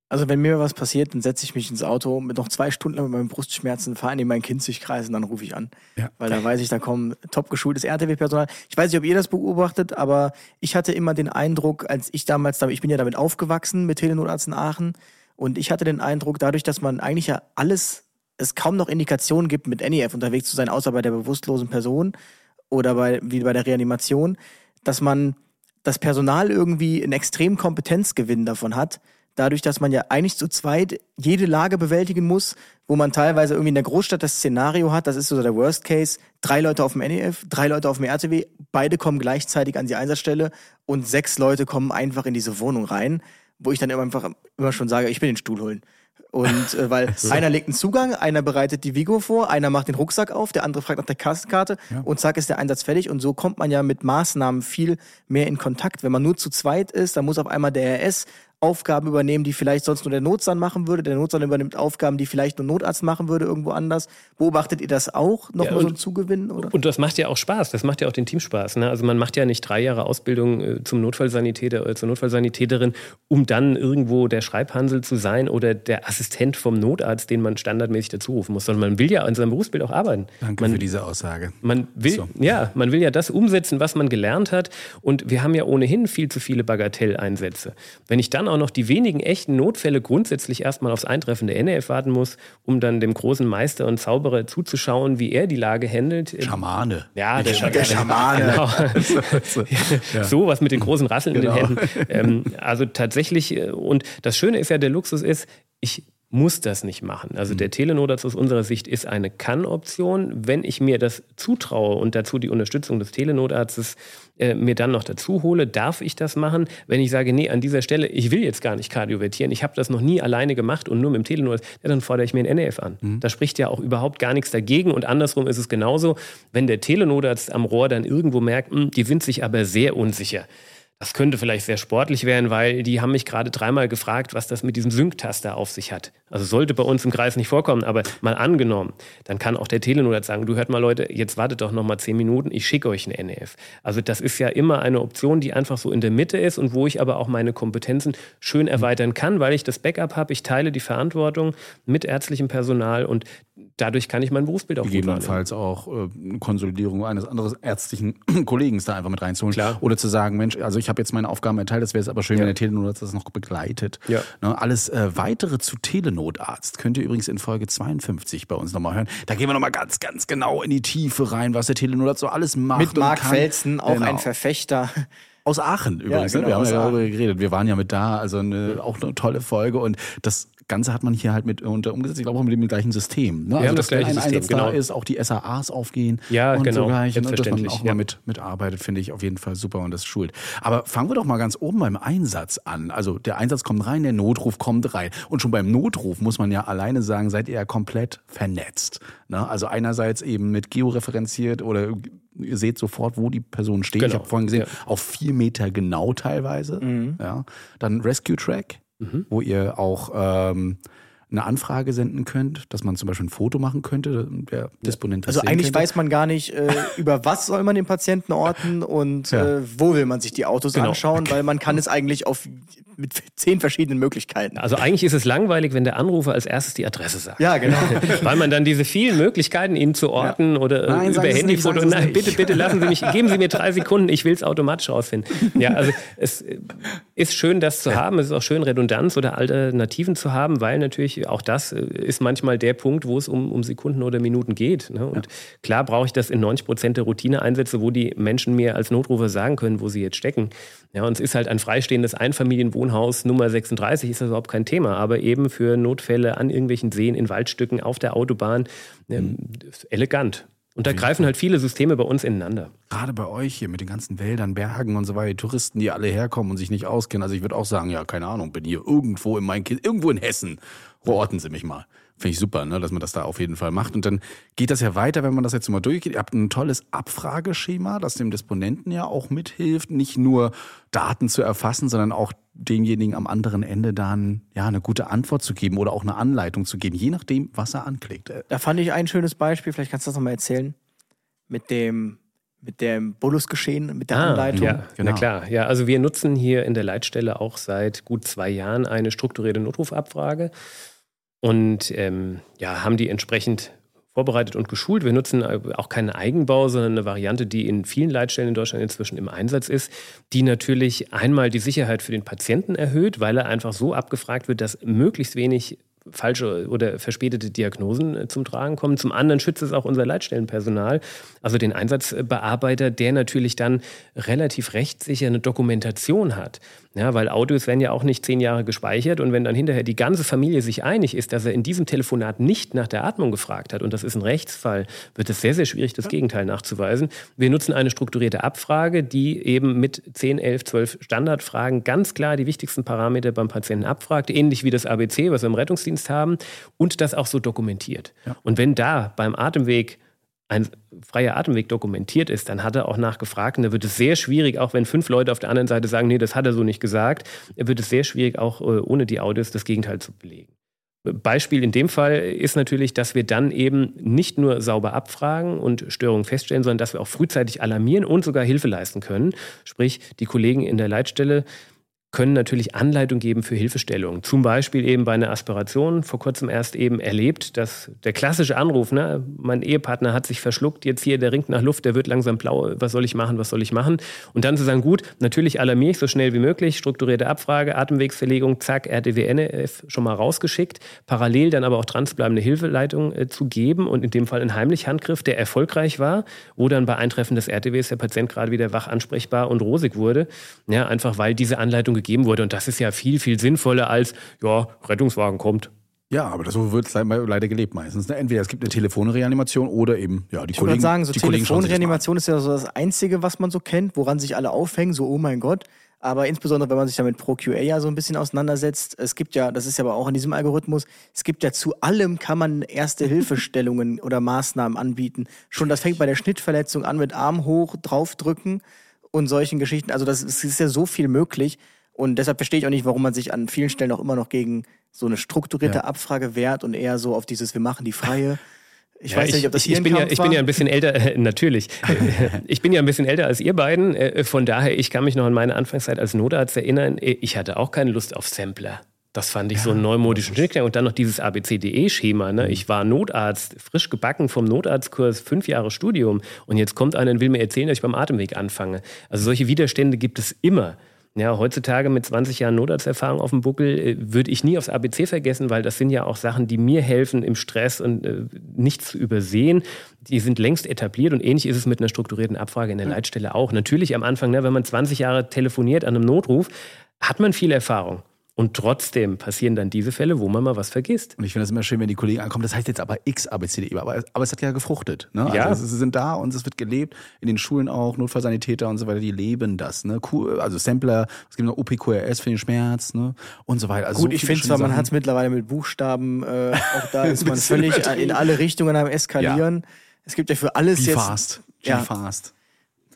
Speaker 2: Also wenn mir was passiert, dann setze ich mich ins Auto mit noch zwei Stunden lang mit meinen Brustschmerzen, fahre in mein Kind sich kreisen, dann rufe ich an. Ja. Weil da weiß ich, da kommt top geschultes RTW-Personal. Ich weiß nicht, ob ihr das beobachtet, aber ich hatte immer den Eindruck, als ich damals, ich bin ja damit aufgewachsen mit Telenotarzt in Aachen und ich hatte den Eindruck, dadurch, dass man eigentlich ja alles, es kaum noch Indikationen gibt, mit NEF unterwegs zu sein, außer bei der bewusstlosen Person oder bei, wie bei der Reanimation, dass man das Personal irgendwie einen extremen Kompetenzgewinn davon hat, dadurch, dass man ja eigentlich zu zweit jede Lage bewältigen muss, wo man teilweise irgendwie in der Großstadt das Szenario hat, das ist so der Worst Case, drei Leute auf dem NEF, drei Leute auf dem RTW, beide kommen gleichzeitig an die Einsatzstelle und sechs Leute kommen einfach in diese Wohnung rein, wo ich dann immer einfach immer schon sage, ich will den Stuhl holen. Und äh, weil so. einer legt einen Zugang, einer bereitet die Vigo vor, einer macht den Rucksack auf, der andere fragt nach der Kassenkarte ja. und zack ist der Einsatz fertig. Und so kommt man ja mit Maßnahmen viel mehr in Kontakt. Wenn man nur zu zweit ist, dann muss auf einmal der RS Aufgaben übernehmen, die vielleicht sonst nur der Notsan machen würde. Der Notsan übernimmt Aufgaben, die vielleicht nur Notarzt machen würde irgendwo anders. Beobachtet ihr das auch noch ja, mal so ein Zugewinn? Oder?
Speaker 5: Und das macht ja auch Spaß. Das macht ja auch den Team Spaß. Ne? Also man macht ja nicht drei Jahre Ausbildung äh, zum Notfallsanitäter oder zur Notfallsanitäterin, um dann irgendwo der Schreibhansel zu sein oder der Assistent vom Notarzt, den man standardmäßig dazu rufen muss, sondern man will ja an seinem Berufsbild auch arbeiten.
Speaker 1: Danke
Speaker 5: man,
Speaker 1: für diese Aussage.
Speaker 5: Man will, so. ja, man will ja das umsetzen, was man gelernt hat. Und wir haben ja ohnehin viel zu viele Bagatelleinsätze. Wenn ich dann auch auch noch die wenigen echten Notfälle grundsätzlich erstmal aufs Eintreffen der NF warten muss, um dann dem großen Meister und Zauberer zuzuschauen, wie er die Lage handelt.
Speaker 1: Schamane.
Speaker 5: Ja, der, der, der Schamane. Genau. ja. So was mit den großen Rasseln genau. in den. Händen. Ähm, also tatsächlich, äh, und das Schöne ist ja, der Luxus ist, ich muss das nicht machen. Also mhm. der Telenotarzt aus unserer Sicht ist eine Kann-Option. Wenn ich mir das zutraue und dazu die Unterstützung des Telenotarztes äh, mir dann noch dazu hole, darf ich das machen. Wenn ich sage, nee, an dieser Stelle, ich will jetzt gar nicht kardiovertieren, ich habe das noch nie alleine gemacht und nur mit dem Telenotarzt, ja, dann fordere ich mir ein NF an. Mhm. Da spricht ja auch überhaupt gar nichts dagegen und andersrum ist es genauso, wenn der Telenotarzt am Rohr dann irgendwo merkt, mh, hm, die sind sich aber sehr unsicher das könnte vielleicht sehr sportlich werden, weil die haben mich gerade dreimal gefragt, was das mit diesem Sync-Taster auf sich hat. Also sollte bei uns im Kreis nicht vorkommen, aber mal angenommen, dann kann auch der Telenot sagen, du hört mal Leute, jetzt wartet doch noch mal zehn Minuten, ich schicke euch ein NEF. Also das ist ja immer eine Option, die einfach so in der Mitte ist und wo ich aber auch meine Kompetenzen schön erweitern kann, weil ich das Backup habe, ich teile die Verantwortung mit ärztlichem Personal und dadurch kann ich mein Berufsbild auch
Speaker 1: Gegebenenfalls auch äh, eine Konsolidierung eines anderen ärztlichen Kollegen da einfach mit reinzuholen. Klar. Oder zu sagen, Mensch, also ich habe jetzt meine Aufgaben erteilt, das wäre es aber schön, ja. wenn der Telenot das noch begleitet. Ja. Ne, alles äh, weitere zu Telenotarzt könnt ihr übrigens in Folge 52 bei uns nochmal hören. Da gehen wir nochmal ganz, ganz genau in die Tiefe rein, was der Telenotarzt so alles macht.
Speaker 2: Mit Marc Felsen, auch genau. ein Verfechter
Speaker 1: aus Aachen übrigens. Ja, genau, ne? Wir haben ja darüber geredet. Wir waren ja mit da, also eine, auch eine tolle Folge. Und das Ganze hat man hier halt mit unter umgesetzt, ich glaube auch mit dem gleichen System. Ne?
Speaker 5: also, dass das gleiche ein System,
Speaker 1: Einsatz genau. da ist, auch die SAAs aufgehen
Speaker 5: ja,
Speaker 1: und
Speaker 5: genau.
Speaker 1: so gleich, und dass man auch ja. mal mit, mitarbeitet, finde ich auf jeden Fall super und das schult. Aber fangen wir doch mal ganz oben beim Einsatz an. Also der Einsatz kommt rein, der Notruf kommt rein. Und schon beim Notruf muss man ja alleine sagen, seid ihr ja komplett vernetzt. Ne? Also einerseits eben mit georeferenziert oder ihr seht sofort, wo die Person steht. Genau. Ich habe vorhin gesehen, ja. auf vier Meter genau teilweise. Mhm. Ja. Dann Rescue Track mhm. wo ihr auch ähm, eine Anfrage senden könnt, dass man zum Beispiel ein Foto machen könnte, der Disponent
Speaker 2: Also eigentlich könnte. weiß man gar nicht, äh, über was soll man den Patienten orten und ja. äh, wo will man sich die Autos genau. anschauen, weil man kann es eigentlich auf mit zehn verschiedenen Möglichkeiten.
Speaker 5: Also eigentlich ist es langweilig, wenn der Anrufer als erstes die Adresse sagt.
Speaker 2: Ja, genau.
Speaker 5: weil man dann diese vielen Möglichkeiten, ihn zu orten ja. oder Nein, über Handyfoto. Nein, bitte, bitte lassen Sie mich, geben Sie mir drei Sekunden, ich will es automatisch rausfinden. Ja, also es ist schön, das zu haben. Es ist auch schön, Redundanz oder Alternativen zu haben, weil natürlich auch das äh, ist manchmal der Punkt, wo es um, um Sekunden oder Minuten geht. Ne? Und ja. klar brauche ich das in 90 Prozent der Routineeinsätze, wo die Menschen mir als Notrufer sagen können, wo sie jetzt stecken. Ja, und es ist halt ein freistehendes Einfamilienwohnhaus Nummer 36, ist das überhaupt kein Thema. Aber eben für Notfälle an irgendwelchen Seen, in Waldstücken, auf der Autobahn, mhm. elegant. Und da greifen halt viele Systeme bei uns ineinander.
Speaker 1: Gerade bei euch hier mit den ganzen Wäldern, Bergen und so weiter, Touristen, die alle herkommen und sich nicht auskennen. Also ich würde auch sagen, ja, keine Ahnung, bin hier irgendwo in meinem Kind, irgendwo in Hessen. Verorten Sie mich mal. Finde ich super, ne, dass man das da auf jeden Fall macht. Und dann geht das ja weiter, wenn man das jetzt mal durchgeht. Ihr habt ein tolles Abfrageschema, das dem Disponenten ja auch mithilft, nicht nur Daten zu erfassen, sondern auch demjenigen am anderen Ende dann ja eine gute Antwort zu geben oder auch eine Anleitung zu geben, je nachdem, was er anklickt.
Speaker 2: Da fand ich ein schönes Beispiel, vielleicht kannst du das nochmal erzählen, mit dem mit dem Bolusgeschehen, mit der ah, Anleitung.
Speaker 5: Ja, genau. na klar. Ja, also wir nutzen hier in der Leitstelle auch seit gut zwei Jahren eine strukturierte Notrufabfrage und ähm, ja, haben die entsprechend vorbereitet und geschult. Wir nutzen auch keinen Eigenbau, sondern eine Variante, die in vielen Leitstellen in Deutschland inzwischen im Einsatz ist, die natürlich einmal die Sicherheit für den Patienten erhöht, weil er einfach so abgefragt wird, dass möglichst wenig falsche oder verspätete Diagnosen äh, zum Tragen kommen. Zum anderen schützt es auch unser Leitstellenpersonal, also den Einsatzbearbeiter, der natürlich dann relativ rechtssicher eine Dokumentation hat. Ja, weil Audios werden ja auch nicht zehn Jahre gespeichert und wenn dann hinterher die ganze Familie sich einig ist, dass er in diesem Telefonat nicht nach der Atmung gefragt hat und das ist ein Rechtsfall, wird es sehr, sehr schwierig, das Gegenteil nachzuweisen. Wir nutzen eine strukturierte Abfrage, die eben mit 10, 11, 12 Standardfragen ganz klar die wichtigsten Parameter beim Patienten abfragt, ähnlich wie das ABC, was wir im Rettungsdienst haben und das auch so dokumentiert. Ja. Und wenn da beim Atemweg ein freier Atemweg dokumentiert ist, dann hat er auch nachgefragt. Und da wird es sehr schwierig, auch wenn fünf Leute auf der anderen Seite sagen, nee, das hat er so nicht gesagt, wird es sehr schwierig, auch äh, ohne die Audios das Gegenteil zu belegen. Beispiel in dem Fall ist natürlich, dass wir dann eben nicht nur sauber abfragen und Störungen feststellen, sondern dass wir auch frühzeitig alarmieren und sogar Hilfe leisten können. Sprich, die Kollegen in der Leitstelle können natürlich Anleitung geben für Hilfestellungen. Zum Beispiel eben bei einer Aspiration, vor kurzem erst eben erlebt, dass der klassische Anruf, ne, mein Ehepartner hat sich verschluckt, jetzt hier, der ringt nach Luft, der wird langsam blau, was soll ich machen, was soll ich machen? Und dann zu sagen, gut, natürlich alarmiere ich so schnell wie möglich, strukturierte Abfrage, Atemwegsverlegung, zack, RTW-NF schon mal rausgeschickt, parallel dann aber auch transbleibende Hilfeleitung äh, zu geben und in dem Fall ein heimlich Handgriff, der erfolgreich war, wo dann bei Eintreffen des RTWs der Patient gerade wieder wach ansprechbar und rosig wurde. Ja, einfach weil diese Anleitung gegeben wurde. Und das ist ja viel, viel sinnvoller als, ja, Rettungswagen kommt.
Speaker 1: Ja, aber so wird es leider gelebt meistens. Ne? Entweder es gibt eine Telefonreanimation oder eben, ja, die
Speaker 2: ich
Speaker 1: Kollegen.
Speaker 2: Ich sagen, so Telefonreanimation ist ja so das Einzige, was man so kennt, woran sich alle aufhängen, so, oh mein Gott. Aber insbesondere, wenn man sich damit ProQA ja so ein bisschen auseinandersetzt, es gibt ja, das ist ja aber auch in diesem Algorithmus, es gibt ja zu allem kann man erste Hilfestellungen oder Maßnahmen anbieten. Schon das fängt bei der Schnittverletzung an mit Arm hoch, draufdrücken und solchen Geschichten. Also das, es ist ja so viel möglich. Und deshalb verstehe ich auch nicht, warum man sich an vielen Stellen auch immer noch gegen so eine strukturierte ja. Abfrage wehrt und eher so auf dieses, wir machen die freie.
Speaker 5: Ich ja, weiß ich, nicht, ob das ich, ich bin ja, Ich bin ja ein bisschen älter, äh, natürlich. ich bin ja ein bisschen älter als ihr beiden. Äh, von daher, ich kann mich noch an meine Anfangszeit als Notarzt erinnern. Äh, ich hatte auch keine Lust auf Sampler. Das fand ich ja, so einen neumodischen Schnittgang. Und dann noch dieses ABCDE-Schema. Ne? Mhm. Ich war Notarzt, frisch gebacken vom Notarztkurs, fünf Jahre Studium. Und jetzt kommt einer und will mir erzählen, dass ich beim Atemweg anfange. Also solche Widerstände gibt es immer. Ja, heutzutage mit 20 Jahren Notarzterfahrung auf dem Buckel äh, würde ich nie aufs ABC vergessen, weil das sind ja auch Sachen, die mir helfen, im Stress und äh, nicht zu übersehen. Die sind längst etabliert und ähnlich ist es mit einer strukturierten Abfrage in der Leitstelle auch. Natürlich am Anfang, ne, wenn man 20 Jahre telefoniert an einem Notruf, hat man viel Erfahrung. Und trotzdem passieren dann diese Fälle, wo man mal was vergisst.
Speaker 1: Und ich finde das immer schön, wenn die Kollegen ankommen. Das heißt jetzt aber X ABCDE, aber, aber es hat ja gefruchtet. Ne?
Speaker 5: Ja.
Speaker 1: Also sie sind da und es wird gelebt. In den Schulen auch, Notfallsanitäter und so weiter, die leben das. Ne? Also Sampler, es gibt noch OPQRS für den Schmerz ne? und so weiter. Also
Speaker 2: Gut,
Speaker 1: so
Speaker 2: ich finde zwar, man hat es mittlerweile mit Buchstaben, äh, auch da ist man völlig in alle Richtungen am Eskalieren. Ja. Es gibt ja für alles
Speaker 1: Be
Speaker 2: jetzt...
Speaker 1: Fast. Ja. fast.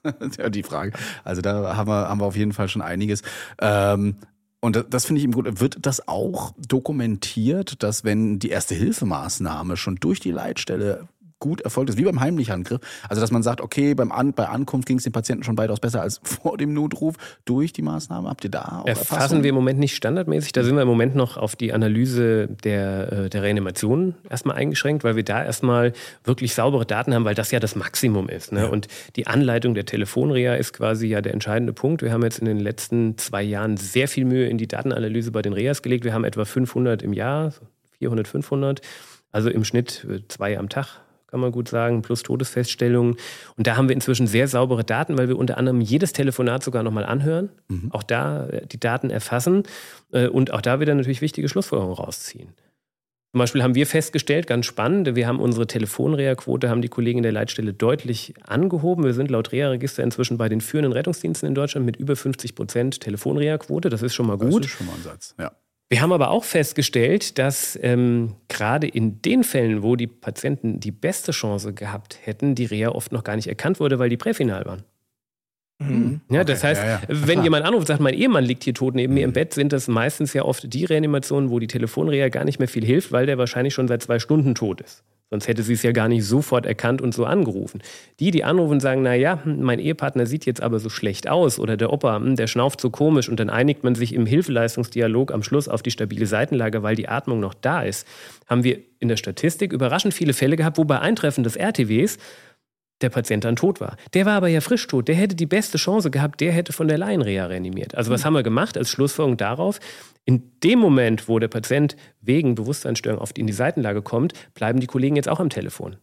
Speaker 1: ja, die Frage. Also da haben wir, haben wir auf jeden Fall schon einiges. Ähm, und das, finde ich eben gut. Wird das auch dokumentiert, dass wenn die erste Hilfemaßnahme schon durch die Leitstelle gut erfolgt ist, wie beim heimlichen Angriff. Also dass man sagt, okay, beim An bei Ankunft ging es dem Patienten schon weitaus besser als vor dem Notruf durch die Maßnahme. Habt ihr da auch
Speaker 5: Erfassen wir im Moment nicht standardmäßig. Da sind wir im Moment noch auf die Analyse der, äh, der Reanimation erstmal eingeschränkt, weil wir da erstmal wirklich saubere Daten haben, weil das ja das Maximum ist. Ne? Ja. Und die Anleitung der Telefonrea ist quasi ja der entscheidende Punkt. Wir haben jetzt in den letzten zwei Jahren sehr viel Mühe in die Datenanalyse bei den Reas gelegt. Wir haben etwa 500 im Jahr, 400, 500. Also im Schnitt äh, zwei am Tag kann man gut sagen, plus Todesfeststellungen. Und da haben wir inzwischen sehr saubere Daten, weil wir unter anderem jedes Telefonat sogar nochmal anhören, mhm. auch da äh, die Daten erfassen äh, und auch da wieder natürlich wichtige Schlussfolgerungen rausziehen. Zum Beispiel haben wir festgestellt, ganz spannend, wir haben unsere Telefonreha-Quote, haben die Kollegen der Leitstelle deutlich angehoben. Wir sind laut Reha-Register inzwischen bei den führenden Rettungsdiensten in Deutschland mit über 50 Prozent Telefonreha-Quote. Das ist schon mal gut.
Speaker 1: Das ist schon mal ein Satz, ja.
Speaker 5: Wir haben aber auch festgestellt, dass ähm, gerade in den Fällen, wo die Patienten die beste Chance gehabt hätten, die Reha oft noch gar nicht erkannt wurde, weil die präfinal waren. Mhm. Ja, das heißt, ja, ja. wenn jemand anruft und sagt, mein Ehemann liegt hier tot neben mhm. mir im mhm. Bett, sind das meistens ja oft die Reanimationen, wo die Telefonreha gar nicht mehr viel hilft, weil der wahrscheinlich schon seit zwei Stunden tot ist. Sonst hätte sie es ja gar nicht sofort erkannt und so angerufen. Die, die anrufen und sagen, na ja, hm, mein Ehepartner sieht jetzt aber so schlecht aus oder der Opa, hm, der schnauft so komisch und dann einigt man sich im Hilfeleistungsdialog am Schluss auf die stabile Seitenlage, weil die Atmung noch da ist, haben wir in der Statistik überraschend viele Fälle gehabt, wo bei Eintreffen des RTWs der Patient dann tot war. Der war aber ja frisch tot. Der hätte die beste Chance gehabt, der hätte von der Laienreha reanimiert. Also was mhm. haben wir gemacht als Schlussfolgerung darauf? In dem Moment, wo der Patient wegen Bewusstseinsstörung oft in die Seitenlage kommt, bleiben die Kollegen jetzt auch am Telefon.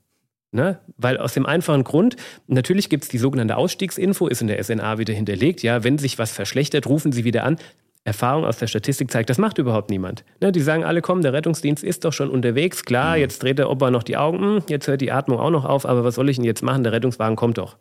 Speaker 5: Ne? Weil aus dem einfachen Grund, natürlich gibt es die sogenannte Ausstiegsinfo, ist in der SNA wieder hinterlegt. Ja, wenn sich was verschlechtert, rufen Sie wieder an. Erfahrung aus der Statistik zeigt, das macht überhaupt niemand. Ne, die sagen alle, komm, der Rettungsdienst ist doch schon unterwegs. Klar, mhm. jetzt dreht der Opa noch die Augen, hm, jetzt hört die Atmung auch noch auf, aber was soll ich denn jetzt machen? Der Rettungswagen kommt doch.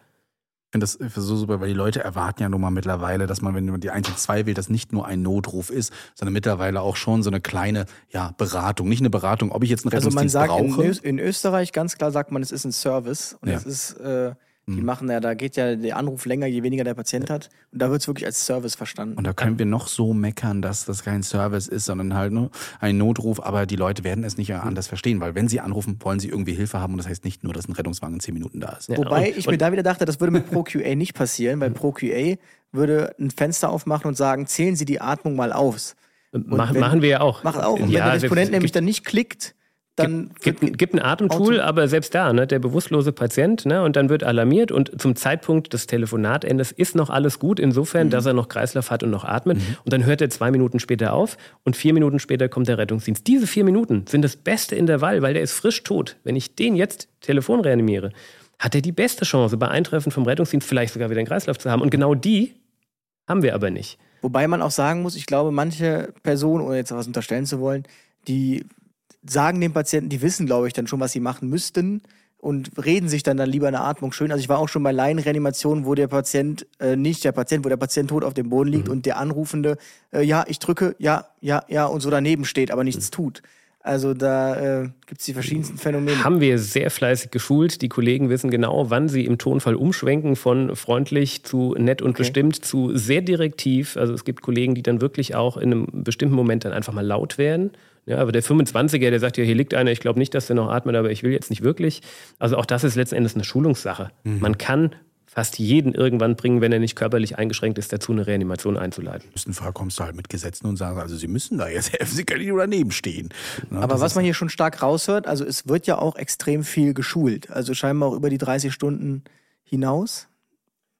Speaker 1: Ich finde das so super, weil die Leute erwarten ja nun mal mittlerweile, dass man, wenn man die 112 wählt, das nicht nur ein Notruf ist, sondern mittlerweile auch schon so eine kleine ja, Beratung. Nicht eine Beratung, ob ich jetzt einen Rettungsdienst
Speaker 2: also man
Speaker 1: sagt,
Speaker 2: brauche. In, in, Österreich ganz klar sagt man, es ist ein Service und ja. es ist äh, die mhm. machen ja, da geht ja der Anruf länger, je weniger der Patient hat. Und da wird es wirklich als Service verstanden.
Speaker 1: Und da können wir noch so meckern, dass das kein Service ist, sondern halt nur ein Notruf. Aber die Leute werden es nicht anders verstehen, weil wenn sie anrufen, wollen sie irgendwie Hilfe haben. Und das heißt nicht nur, dass ein Rettungswagen in zehn Minuten da ist.
Speaker 2: Ja, Wobei und, ich mir da wieder dachte, das würde mit ProQA nicht passieren, weil ProQA würde ein Fenster aufmachen und sagen, zählen Sie die Atmung mal aus.
Speaker 5: Mach, wenn, machen wir ja auch.
Speaker 2: Macht auch. Und ja, wenn der Disponent nämlich dann nicht klickt, dann
Speaker 5: gibt, gibt, gibt ein Atemtool, aber selbst da, ne, der bewusstlose Patient, ne, und dann wird alarmiert und zum Zeitpunkt des Telefonatelendes ist noch alles gut, insofern, mhm. dass er noch Kreislauf hat und noch atmet. Mhm. Und dann hört er zwei Minuten später auf und vier Minuten später kommt der Rettungsdienst. Diese vier Minuten sind das beste Intervall, weil der ist frisch tot. Wenn ich den jetzt Telefon reanimiere, hat er die beste Chance, bei Eintreffen vom Rettungsdienst vielleicht sogar wieder einen Kreislauf zu haben. Und genau die haben wir aber nicht.
Speaker 2: Wobei man auch sagen muss, ich glaube, manche Personen, ohne jetzt was unterstellen zu wollen, die sagen dem Patienten, die wissen, glaube ich, dann schon, was sie machen müssten und reden sich dann, dann lieber eine Atmung schön. Also ich war auch schon bei Laienreanimationen, wo der Patient, äh, nicht der Patient, wo der Patient tot auf dem Boden liegt mhm. und der Anrufende, äh, ja, ich drücke, ja, ja, ja, und so daneben steht, aber nichts mhm. tut. Also da äh, gibt es die verschiedensten Phänomene.
Speaker 5: Haben wir sehr fleißig geschult. Die Kollegen wissen genau, wann sie im Tonfall umschwenken von freundlich zu nett und okay. bestimmt zu sehr direktiv. Also es gibt Kollegen, die dann wirklich auch in einem bestimmten Moment dann einfach mal laut werden. Ja, aber der 25er, der sagt ja, hier liegt einer, ich glaube nicht, dass der noch atmet, aber ich will jetzt nicht wirklich. Also auch das ist letzten Endes eine Schulungssache. Mhm. Man kann fast jeden irgendwann bringen, wenn er nicht körperlich eingeschränkt ist, dazu eine Reanimation einzuleiten.
Speaker 1: Im Fall kommst du halt mit Gesetzen und sagst, also sie müssen da jetzt helfen, sie können nicht daneben stehen.
Speaker 2: Ja, Aber was man hier schon stark raushört, also es wird ja auch extrem viel geschult. Also scheinbar auch über die 30 Stunden hinaus.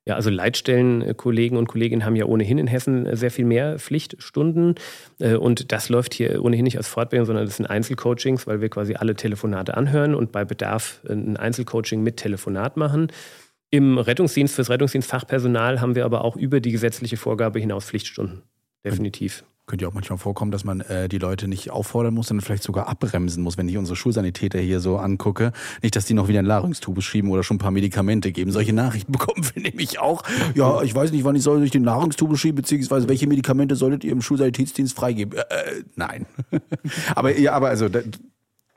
Speaker 5: Ja, also Leitstellenkollegen und Kolleginnen haben ja ohnehin in Hessen sehr viel mehr Pflichtstunden. Äh, und das läuft hier ohnehin nicht als Fortbildung, sondern das sind Einzelcoachings, weil wir quasi alle Telefonate anhören und bei Bedarf ein Einzelcoaching mit Telefonat machen. Im Rettungsdienst, fürs Rettungsdienstfachpersonal haben wir aber auch über die gesetzliche Vorgabe hinaus Pflichtstunden. Definitiv.
Speaker 1: Könnte ja auch manchmal vorkommen, dass man äh, die Leute nicht auffordern muss, sondern vielleicht sogar abbremsen muss, wenn ich unsere Schulsanitäter hier so angucke. Nicht, dass die noch wieder ein Larynxtubus schieben oder schon ein paar Medikamente geben. Solche Nachrichten bekommen wir nämlich auch. Ja, ich weiß nicht, wann ich soll durch den Larynxtubus schieben, beziehungsweise welche Medikamente solltet ihr im Schulsanitätsdienst freigeben? Äh, äh nein. aber ja, aber also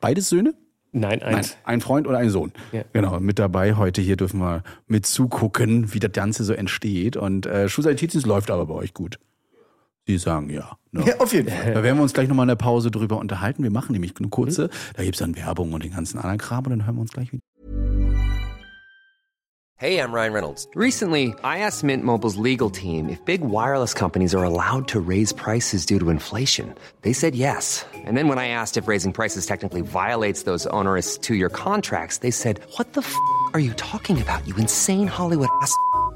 Speaker 1: beides Söhne?
Speaker 5: Nein, eins. Nein,
Speaker 1: ein Freund und ein Sohn. Ja. Genau, mit dabei. Heute hier dürfen wir mit zugucken, wie das Ganze so entsteht. Und äh, Schulsanitätsdienst läuft aber bei euch gut. Sie sagen ja.
Speaker 2: Ne? Ja, auf jeden Fall.
Speaker 1: Da werden wir uns gleich nochmal in der Pause drüber unterhalten. Wir machen nämlich eine kurze. Mhm. Da gibt es dann Werbung und den ganzen anderen Kram und dann hören wir uns gleich wieder.
Speaker 6: Hey, I'm Ryan Reynolds. Recently, I asked Mint Mobile's legal team if big wireless companies are allowed to raise prices due to inflation. They said yes. And then when I asked if raising prices technically violates those onerous two-year contracts, they said, what the f*** are you talking about, you insane Hollywood ass?"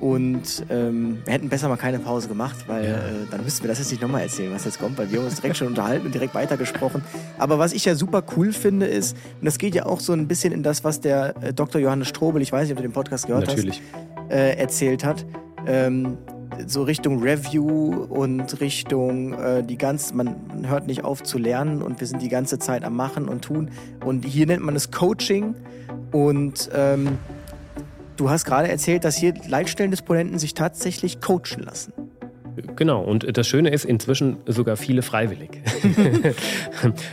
Speaker 2: Und ähm, wir hätten besser mal keine Pause gemacht, weil ja. äh, dann müssten wir das jetzt nicht nochmal erzählen, was jetzt kommt, weil wir haben uns direkt schon unterhalten und direkt weitergesprochen. Aber was ich ja super cool finde, ist, und das geht ja auch so ein bisschen in das, was der äh, Dr. Johannes Strobel, ich weiß nicht, ob du den Podcast gehört
Speaker 5: Natürlich.
Speaker 2: hast, äh, erzählt hat. Ähm, so Richtung Review und Richtung äh, die ganze, man hört nicht auf zu lernen und wir sind die ganze Zeit am Machen und tun. Und hier nennt man es Coaching und ähm, Du hast gerade erzählt, dass hier Leitstellendisponenten sich tatsächlich coachen lassen.
Speaker 5: Genau, und das Schöne ist inzwischen sogar viele freiwillig.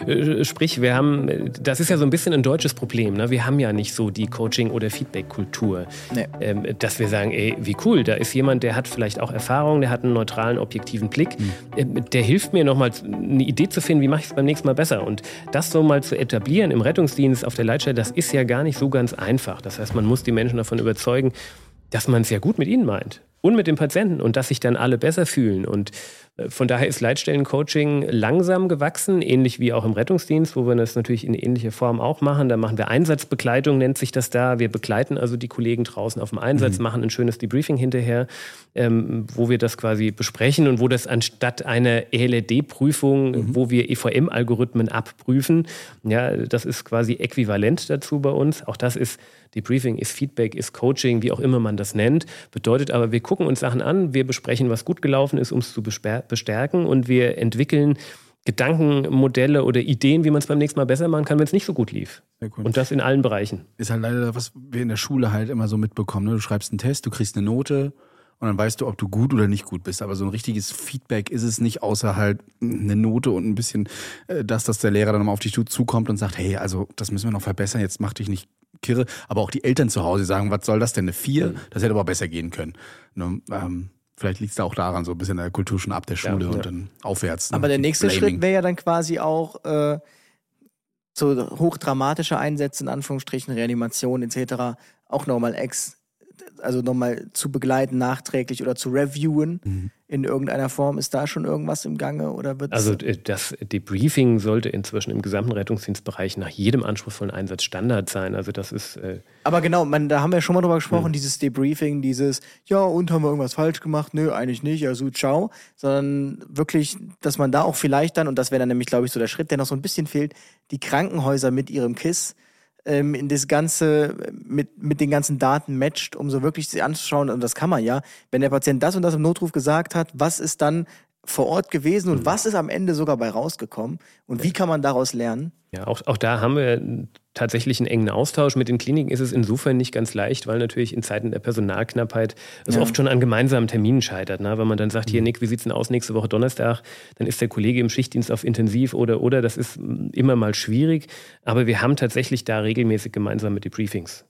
Speaker 5: Sprich, wir haben, das ist ja so ein bisschen ein deutsches Problem. Ne? Wir haben ja nicht so die Coaching- oder Feedback-Kultur, nee. ähm, dass wir sagen, ey, wie cool, da ist jemand, der hat vielleicht auch Erfahrung, der hat einen neutralen, objektiven Blick, mhm. ähm, der hilft mir nochmal eine Idee zu finden, wie mache ich es beim nächsten Mal besser. Und das so mal zu etablieren im Rettungsdienst auf der Leitstelle, das ist ja gar nicht so ganz einfach. Das heißt, man muss die Menschen davon überzeugen, dass man es ja gut mit ihnen meint und mit dem Patienten und dass sich dann alle besser fühlen. Und von daher ist Leitstellencoaching langsam gewachsen, ähnlich wie auch im Rettungsdienst, wo wir das natürlich in ähnlicher Form auch machen. Da machen wir Einsatzbegleitung, nennt sich das da. Wir begleiten also die Kollegen draußen auf dem Einsatz, mhm. machen ein schönes Debriefing hinterher, ähm, wo wir das quasi besprechen und wo das anstatt einer ELD-Prüfung, mhm. wo wir EVM-Algorithmen abprüfen, ja, das ist quasi äquivalent dazu bei uns. Auch das ist Debriefing ist Feedback, ist Coaching, wie auch immer man das nennt. Bedeutet aber, wir gucken uns Sachen an, wir besprechen, was gut gelaufen ist, um es zu bestärken und wir entwickeln Gedankenmodelle oder Ideen, wie man es beim nächsten Mal besser machen kann, wenn es nicht so gut lief. Cool. Und das in allen Bereichen.
Speaker 1: Ist halt leider, was wir in der Schule halt immer so mitbekommen. Ne? Du schreibst einen Test, du kriegst eine Note und dann weißt du, ob du gut oder nicht gut bist. Aber so ein richtiges Feedback ist es nicht, außer halt eine Note und ein bisschen äh, das, dass der Lehrer dann mal auf dich zukommt und sagt, hey, also das müssen wir noch verbessern, jetzt mach dich nicht kirre. Aber auch die Eltern zu Hause sagen, was soll das denn, eine 4? Das hätte aber besser gehen können. Ne? Ähm, vielleicht liegt es da auch daran, so ein bisschen in der Kultur schon ab der Schule
Speaker 5: Ja,
Speaker 1: und dann aufwärts. ne?
Speaker 2: Aber der nächste
Speaker 1: Blaming.
Speaker 2: Schritt wäre ja dann quasi auch äh, so hochdramatische Einsätze, in Anführungsstrichen, Reanimation etc. auch nochmal ex, also nochmal zu begleiten, nachträglich oder zu reviewen
Speaker 1: Mhm.
Speaker 2: In irgendeiner Form. Ist da schon irgendwas im Gange oder wird
Speaker 5: Also äh, das Debriefing sollte inzwischen im gesamten Rettungsdienstbereich nach jedem anspruchsvollen Einsatz Standard sein. Also das ist äh,
Speaker 2: Aber genau, man, da haben wir schon mal drüber gesprochen, dieses Debriefing, dieses, ja, und haben wir irgendwas falsch gemacht? Nö, eigentlich nicht, also ciao. Sondern wirklich, dass man da auch vielleicht dann, und das wäre dann nämlich, glaube ich, so der Schritt, der noch so ein bisschen fehlt, die Krankenhäuser mit ihrem KISS ähm, in das Ganze mit, mit den ganzen Daten matcht, um so wirklich sich anzuschauen, und das kann man ja, wenn der Patient das und das im Notruf gesagt hat, was ist dann vor Ort gewesen
Speaker 1: Mhm.
Speaker 2: und was ist am Ende sogar bei rausgekommen und wie kann man daraus lernen?
Speaker 5: Ja, auch, auch da haben wir tatsächlich einen engen Austausch. Mit den Kliniken ist es insofern nicht ganz leicht, weil natürlich in Zeiten der Personalknappheit es
Speaker 2: Ja.
Speaker 5: oft schon an gemeinsamen Terminen scheitert. Ne? Wenn man dann sagt, hier Nick, wie sieht's denn aus nächste Woche Donnerstag? Dann ist der Kollege im Schichtdienst auf Intensiv oder oder. Das ist mm, immer mal schwierig. Aber wir haben tatsächlich da regelmäßig gemeinsame Debriefings.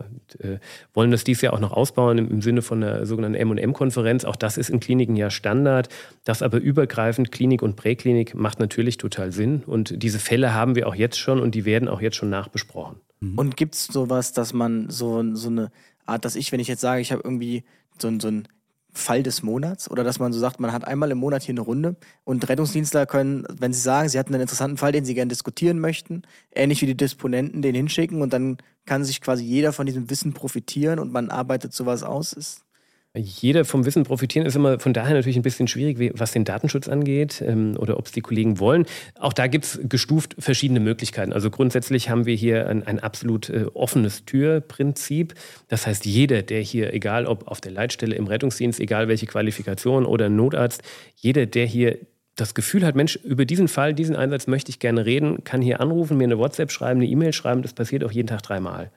Speaker 5: Und, äh, wollen das dies Jahr auch noch ausbauen im, im Sinne von einer sogenannten M&M-Konferenz. Auch das ist in Kliniken ja Standard. Das aber übergreifend, Klinik und Präklinik, macht natürlich total Sinn. Und diese Fälle haben wir auch jetzt schon und die werden auch jetzt schon nachbesprochen.
Speaker 2: Und gibt es sowas, dass man so, so eine Art, dass ich, wenn ich jetzt sage, ich habe irgendwie so, ein- so einen Fall des Monats oder dass man so sagt, man hat einmal im Monat hier eine Runde und Rettungsdienstler können, wenn sie sagen, sie hatten einen interessanten Fall, den sie gerne diskutieren möchten, ähnlich wie die Disponenten den hinschicken und dann kann sich quasi jeder von diesem Wissen profitieren und man arbeitet sowas aus. Ist
Speaker 5: Jeder vom Wissen profitieren ist immer von daher natürlich ein bisschen schwierig, wie- was den Datenschutz angeht ähm, oder ob es die Kollegen wollen. Auch da gibt es gestuft verschiedene Möglichkeiten. Also grundsätzlich haben wir hier ein, ein absolut äh, offenes Türprinzip. Das heißt, jeder, der hier, egal ob auf der Leitstelle im Rettungsdienst, egal welche Qualifikation oder Notarzt, jeder, der hier das Gefühl hat, Mensch, über diesen Fall, diesen Einsatz möchte ich gerne reden, kann hier anrufen, mir eine WhatsApp schreiben, eine E-Mail schreiben. Das passiert auch jeden Tag dreimal.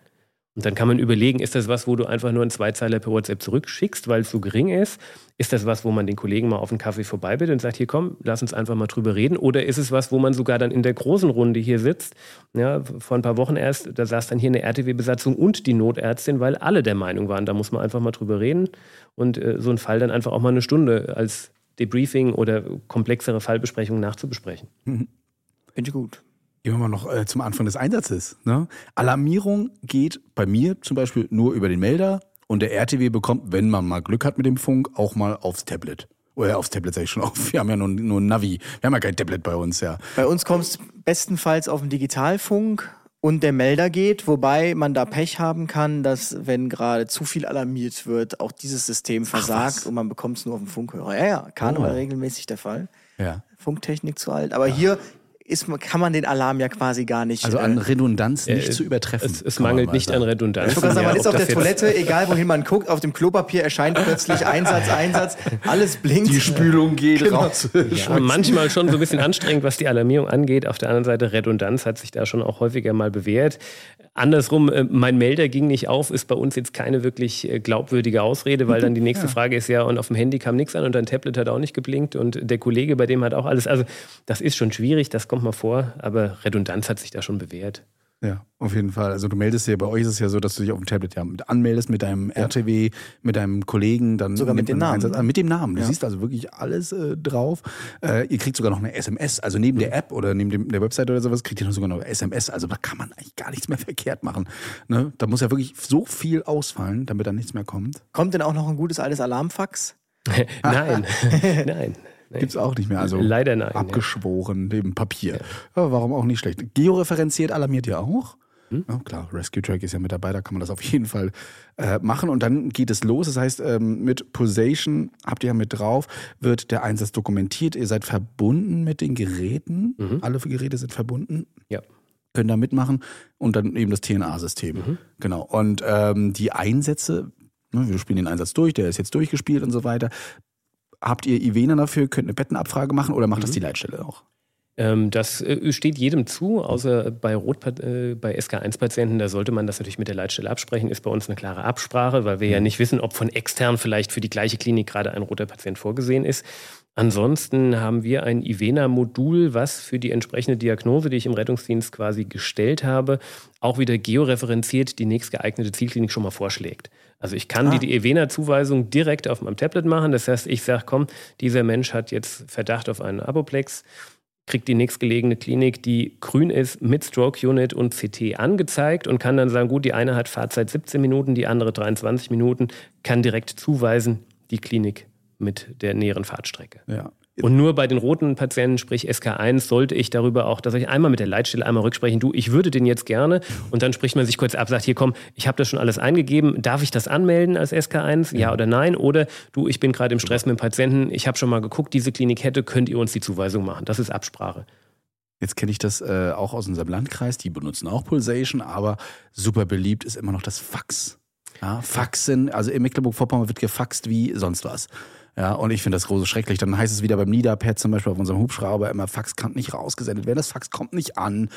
Speaker 5: Und dann kann man überlegen, ist das was, wo du einfach nur einen Zweizeiler per WhatsApp zurückschickst, weil es so gering ist? Ist das was, wo man den Kollegen mal auf einen Kaffee vorbeibittet und sagt, hier komm, lass uns einfach mal drüber reden? Oder ist es was, wo man sogar dann in der großen Runde hier sitzt? Ja, vor ein paar Wochen erst, da saß dann hier eine RTW-Besatzung und die Notärztin, weil alle der Meinung waren, da muss man einfach mal drüber reden und äh, so einen Fall dann einfach auch mal eine Stunde als Debriefing oder komplexere Fallbesprechung nachzubesprechen.
Speaker 2: finde ich gut.
Speaker 1: Gehen wir mal noch äh, zum Anfang des Einsatzes. Ne? Alarmierung geht bei mir zum Beispiel nur über den Melder und der RTW bekommt, wenn man mal Glück hat mit dem Funk, auch mal aufs Tablet. Oder aufs Tablet sage ich schon auf. Wir haben ja nur, nur ein Navi. Wir haben ja kein Tablet bei uns, ja.
Speaker 2: Bei uns kommt es bestenfalls auf den Digitalfunk und der Melder geht, wobei man da Pech haben kann, dass wenn gerade zu viel alarmiert wird, auch dieses System versagt und man bekommt es nur auf dem Funkhörer. Ja, ja, Karneval
Speaker 1: Oh.
Speaker 2: regelmäßig der Fall.
Speaker 1: ja.
Speaker 2: Funktechnik zu alt. Aber hier ist, kann man den Alarm ja quasi gar nicht.
Speaker 1: Also an
Speaker 2: äh,
Speaker 1: Redundanz nicht
Speaker 5: Äh,
Speaker 1: zu übertreffen.
Speaker 5: Es, es mangelt nicht
Speaker 1: sagen.
Speaker 5: an Redundanz.
Speaker 2: ich sagen, man
Speaker 5: Ja,
Speaker 2: ist auf der Toilette, egal wohin man guckt, auf dem Klopapier erscheint plötzlich Einsatz, Einsatz, alles blinkt.
Speaker 1: Die Spülung geht
Speaker 2: Genau.
Speaker 1: raus.
Speaker 5: Ja, manchmal schon so ein bisschen anstrengend, was die Alarmierung angeht. Auf der anderen Seite, Redundanz hat sich da schon auch häufiger mal bewährt. Andersrum, äh, mein Melder ging nicht auf, ist bei uns jetzt keine wirklich äh, glaubwürdige Ausrede, weil dann die nächste Frage ist ja, und auf dem Handy kam nichts an und dein Tablet hat auch nicht geblinkt und der Kollege, bei dem hat auch alles. Also, das ist schon schwierig, das kommt mal vor, aber Redundanz hat sich da schon bewährt.
Speaker 1: Ja, auf jeden Fall. Also du meldest ja, bei euch ist es ja so, dass du dich auf dem Tablet ja mit anmeldest mit deinem RTW, mit deinem Kollegen, dann
Speaker 2: Sogar mit dem Namen,
Speaker 1: Einsatz- ah, mit dem Namen. Du
Speaker 2: Ja.
Speaker 1: siehst also wirklich alles äh, drauf. Äh, ihr kriegt sogar noch eine SMS, also neben der App oder neben dem, der Website oder sowas, kriegt ihr noch sogar noch SMS. Also da kann man eigentlich gar nichts mehr verkehrt machen. Ne? Da muss ja wirklich so viel ausfallen, damit dann nichts mehr kommt.
Speaker 2: Kommt denn auch noch ein gutes altes Alarmfax?
Speaker 5: nein, nein. Nein.
Speaker 1: Gibt's auch nicht mehr. Also
Speaker 5: Leider nein, ja.
Speaker 1: Abgeschworen neben Papier. Ja, warum auch nicht schlecht. Georeferenziert alarmiert ihr auch?
Speaker 5: Hm?
Speaker 1: Ja, klar, Rescue Track ist ja mit dabei, da kann man das auf jeden Fall äh, machen. Und dann geht es los. Das heißt, ähm, mit Pulsation habt ihr ja mit drauf, wird der Einsatz dokumentiert. Ihr seid verbunden mit den Geräten. Alle Geräte sind verbunden
Speaker 5: Ja.
Speaker 1: können da mitmachen und dann eben das TNA-System. Genau. Und ähm, die Einsätze, ne, wir spielen den Einsatz durch, der ist jetzt durchgespielt und so weiter. Habt ihr Ivena dafür, könnt eine Bettenabfrage machen oder macht das die Leitstelle auch?
Speaker 5: Ähm, das äh, steht jedem zu, außer bei, Rot, äh, bei SK1-Patienten, da sollte man das natürlich mit der Leitstelle absprechen, ist bei uns eine klare Absprache, weil wir ja mhm. nicht wissen, ob von extern vielleicht für die gleiche Klinik gerade ein roter Patient vorgesehen ist. Ansonsten haben wir ein Ivena-Modul, was für die entsprechende Diagnose, die ich im Rettungsdienst quasi gestellt habe, auch wieder georeferenziert die nächstgeeignete Zielklinik schon mal vorschlägt. Also ich kann ah. die, Evena-Zuweisung direkt auf meinem Tablet machen. Das heißt, ich sage, komm, dieser Mensch hat jetzt Verdacht auf einen Apoplex kriegt die nächstgelegene Klinik, die grün ist, mit Stroke Unit und CT angezeigt und kann dann sagen, gut, die eine hat Fahrzeit 17 Minuten, die andere 23 Minuten, kann direkt zuweisen, die Klinik mit der näheren Fahrtstrecke.
Speaker 1: Ja.
Speaker 5: Und nur bei den roten Patienten, sprich SK1, sollte ich darüber auch, dass ich einmal mit der Leitstelle einmal rücksprechen, du, ich würde den jetzt gerne. Und dann spricht man sich kurz ab, sagt, hier komm, ich habe das schon alles eingegeben, darf ich das anmelden als SK1? Ja, ja oder nein? Oder du, ich bin gerade im Stress mit dem Patienten, ich habe schon mal geguckt, diese Klinik hätte, könnt ihr uns die Zuweisung machen? Das ist Absprache.
Speaker 1: Jetzt kenne ich das äh, auch aus unserem Landkreis, die benutzen auch Pulsation, aber super beliebt ist immer noch das Fax. Ja, Faxen, also in Mecklenburg-Vorpommern wird gefaxt wie sonst was. Ja, und ich finde das große schrecklich. Dann heißt es wieder beim Niederpad zum Beispiel auf unserem Hubschrauber immer, Fax kann nicht rausgesendet werden. Das Fax kommt nicht an.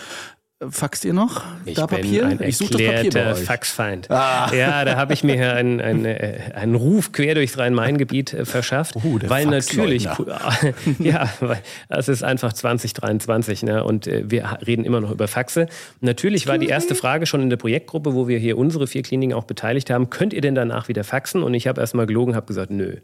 Speaker 1: Faxt ihr noch
Speaker 5: ich da Papier? Ein ich suche das Papier bei euch. Faxfeind. Ah. Ja, da habe ich mir hier einen, einen, äh, einen Ruf quer durchs Rhein-Main-Gebiet äh, verschafft. Oh, weil natürlich, ja, weil es ist einfach 2023 ne? und äh, wir reden immer noch über Faxe. Natürlich war die erste Frage schon in der Projektgruppe, wo wir hier unsere vier Kliniken auch beteiligt haben, könnt ihr denn danach wieder faxen? Und ich habe erstmal gelogen, habe gesagt, nö.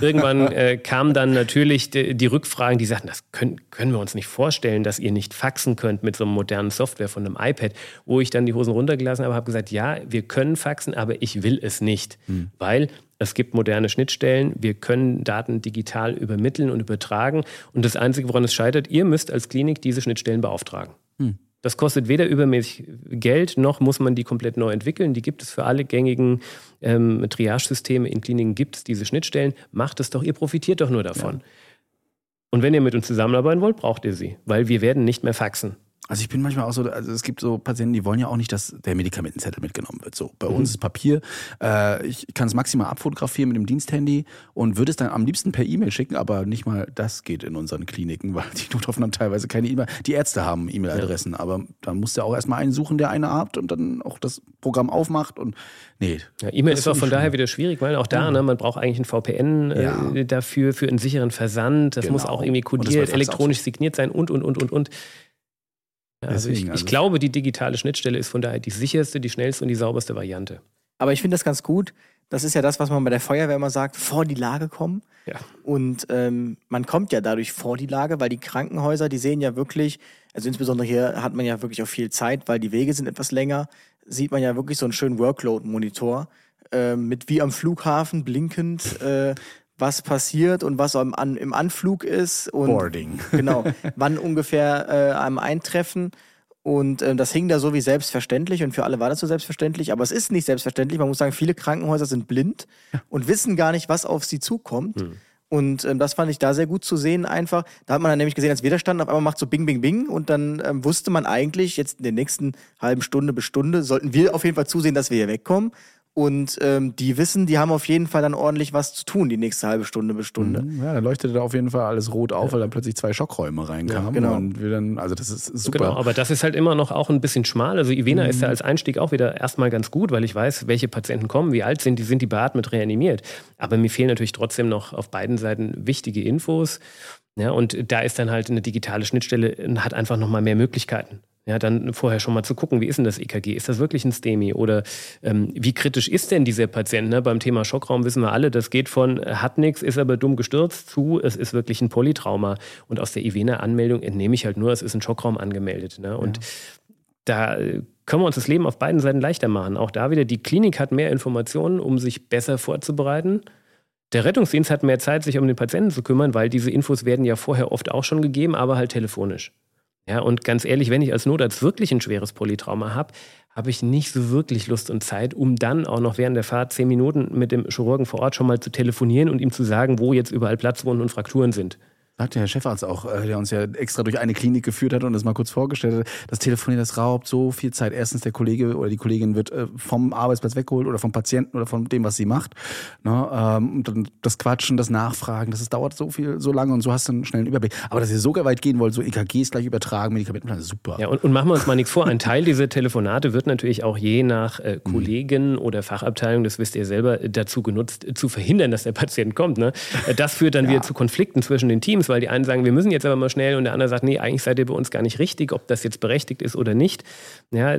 Speaker 5: Irgendwann äh, kamen dann natürlich die, die, Rückfragen, die sagten, das können, können wir uns nicht vorstellen, dass ihr nicht faxen könnt mit so einem modernen Software von einem iPad, wo ich dann die Hosen runtergelassen habe, habe gesagt, ja, wir können faxen, aber ich will es nicht, hm. weil es gibt moderne Schnittstellen, wir können Daten digital übermitteln und übertragen und das Einzige, woran es scheitert, ihr müsst als Klinik diese Schnittstellen beauftragen. Hm. Das kostet weder übermäßig Geld, noch muss man die komplett neu entwickeln. Die gibt es für alle gängigen ähm, Triage-Systeme in Kliniken, gibt es diese Schnittstellen. Macht es doch, ihr profitiert doch nur davon. Ja. Und wenn ihr mit uns zusammenarbeiten wollt, braucht ihr sie, weil wir werden nicht mehr faxen.
Speaker 1: Also ich bin manchmal auch so, also es gibt so Patienten, die wollen ja auch nicht, dass der Medikamentenzettel mitgenommen wird. So, bei mhm. uns ist Papier. Äh, ich kann es maximal abfotografieren mit dem Diensthandy und würde es dann am liebsten per E-Mail schicken, aber nicht mal das geht in unseren Kliniken, weil die Notaufnahmen teilweise keine E-Mail. Die Ärzte haben E-Mail-Adressen, ja. aber dann muss der auch erstmal einen suchen, der eine hat und dann auch das Programm aufmacht und nee.
Speaker 5: Ja, E-Mail ist auch von daher wieder schwierig, weil auch da, mhm. ne, man braucht eigentlich ein VPN äh, ja. dafür, für einen sicheren Versand. Das genau. muss auch irgendwie kodiert, elektronisch signiert sein und, und, und, und, und. Also ich, ich also glaube, die digitale Schnittstelle ist von daher die sicherste, die schnellste und die sauberste Variante.
Speaker 2: Aber ich finde das ganz gut. Das ist ja das, was man bei der Feuerwehr immer sagt, vor die Lage kommen.
Speaker 5: Ja.
Speaker 2: Und ähm, man kommt ja dadurch vor die Lage, weil die Krankenhäuser, die sehen ja wirklich, also insbesondere hier hat man ja wirklich auch viel Zeit, weil die Wege sind etwas länger, sieht man ja wirklich so einen schönen Workload-Monitor äh, mit wie am Flughafen blinkend äh, was passiert und was am, an, im Anflug ist und
Speaker 1: Boarding.
Speaker 2: genau, wann ungefähr äh, am Eintreffen. Und äh, das hing da so wie selbstverständlich und für alle war das so selbstverständlich, aber es ist nicht selbstverständlich. Man muss sagen, viele Krankenhäuser sind blind und wissen gar nicht, was auf sie zukommt. Hm. Und ähm, das fand ich da sehr gut zu sehen einfach. Da hat man dann nämlich gesehen, als wir da standen, auf einmal macht so Bing, Bing, Bing und dann ähm, wusste man eigentlich, jetzt in der nächsten halben Stunde bis Stunde sollten wir auf jeden Fall zusehen, dass wir hier wegkommen. Und ähm, die wissen, die haben auf jeden Fall dann ordentlich was zu tun, die nächste halbe Stunde bis Stunde.
Speaker 1: Mhm. Ja, dann leuchtete da auf jeden Fall alles rot auf, ja. weil dann plötzlich zwei Schockräume reinkamen. Ja, genau. Und wir dann, also das ist super. Genau,
Speaker 5: aber das ist halt immer noch auch ein bisschen schmal. Also Ivena mhm. ist ja als Einstieg auch wieder erstmal ganz gut, weil ich weiß, welche Patienten kommen, wie alt sind die, sind die beatmet, reanimiert. Aber mir fehlen natürlich trotzdem noch auf beiden Seiten wichtige Infos. Ja, und da ist dann halt eine digitale Schnittstelle, hat einfach nochmal mehr Möglichkeiten. Ja, dann vorher schon mal zu gucken, wie ist denn das EKG? Ist das wirklich ein STEMI? Oder ähm, wie kritisch ist denn dieser Patient? Ne? Beim Thema Schockraum wissen wir alle, das geht von äh, hat nichts, ist aber dumm gestürzt zu, es ist wirklich ein Polytrauma. Und aus der IVENA-Anmeldung entnehme ich halt nur, es ist ein Schockraum angemeldet. Ne? Und ja. da äh, können wir uns das Leben auf beiden Seiten leichter machen. Auch da wieder, die Klinik hat mehr Informationen, um sich besser vorzubereiten. Der Rettungsdienst hat mehr Zeit, sich um den Patienten zu kümmern, weil diese Infos werden ja vorher oft auch schon gegeben, aber halt telefonisch. Ja, und ganz ehrlich, wenn ich als Notarzt wirklich ein schweres Polytrauma habe, habe ich nicht so wirklich Lust und Zeit, um dann auch noch während der Fahrt zehn Minuten mit dem Chirurgen vor Ort schon mal zu telefonieren und ihm zu sagen, wo jetzt überall Platzwunden und Frakturen sind.
Speaker 1: Sagt der Herr Chefarzt auch, äh, der uns ja extra durch eine Klinik geführt hat und das mal kurz vorgestellt hat. Das Telefonieren, das raubt so viel Zeit. Erstens, der Kollege oder die Kollegin wird äh, vom Arbeitsplatz weggeholt oder vom Patienten oder von dem, was sie macht. Ne? Ähm, und dann das Quatschen, das Nachfragen, das, dauert so viel, so lange und so hast du einen schnellen Überblick. Aber dass ihr so weit gehen wollt, so EKGs gleich übertragen, Medikamentenplan, super.
Speaker 5: Ja, und, und machen wir uns mal nichts vor. Ein Teil dieser Telefonate wird natürlich auch je nach äh, mhm. Kollegen oder Fachabteilung, das wisst ihr selber, dazu genutzt, zu verhindern, dass der Patient kommt. Ne? Das führt dann ja. wieder zu Konflikten zwischen den Teams, weil die einen sagen, wir müssen jetzt aber mal schnell und der andere sagt, nee, eigentlich seid ihr bei uns gar nicht richtig, ob das jetzt berechtigt ist oder nicht. Ja,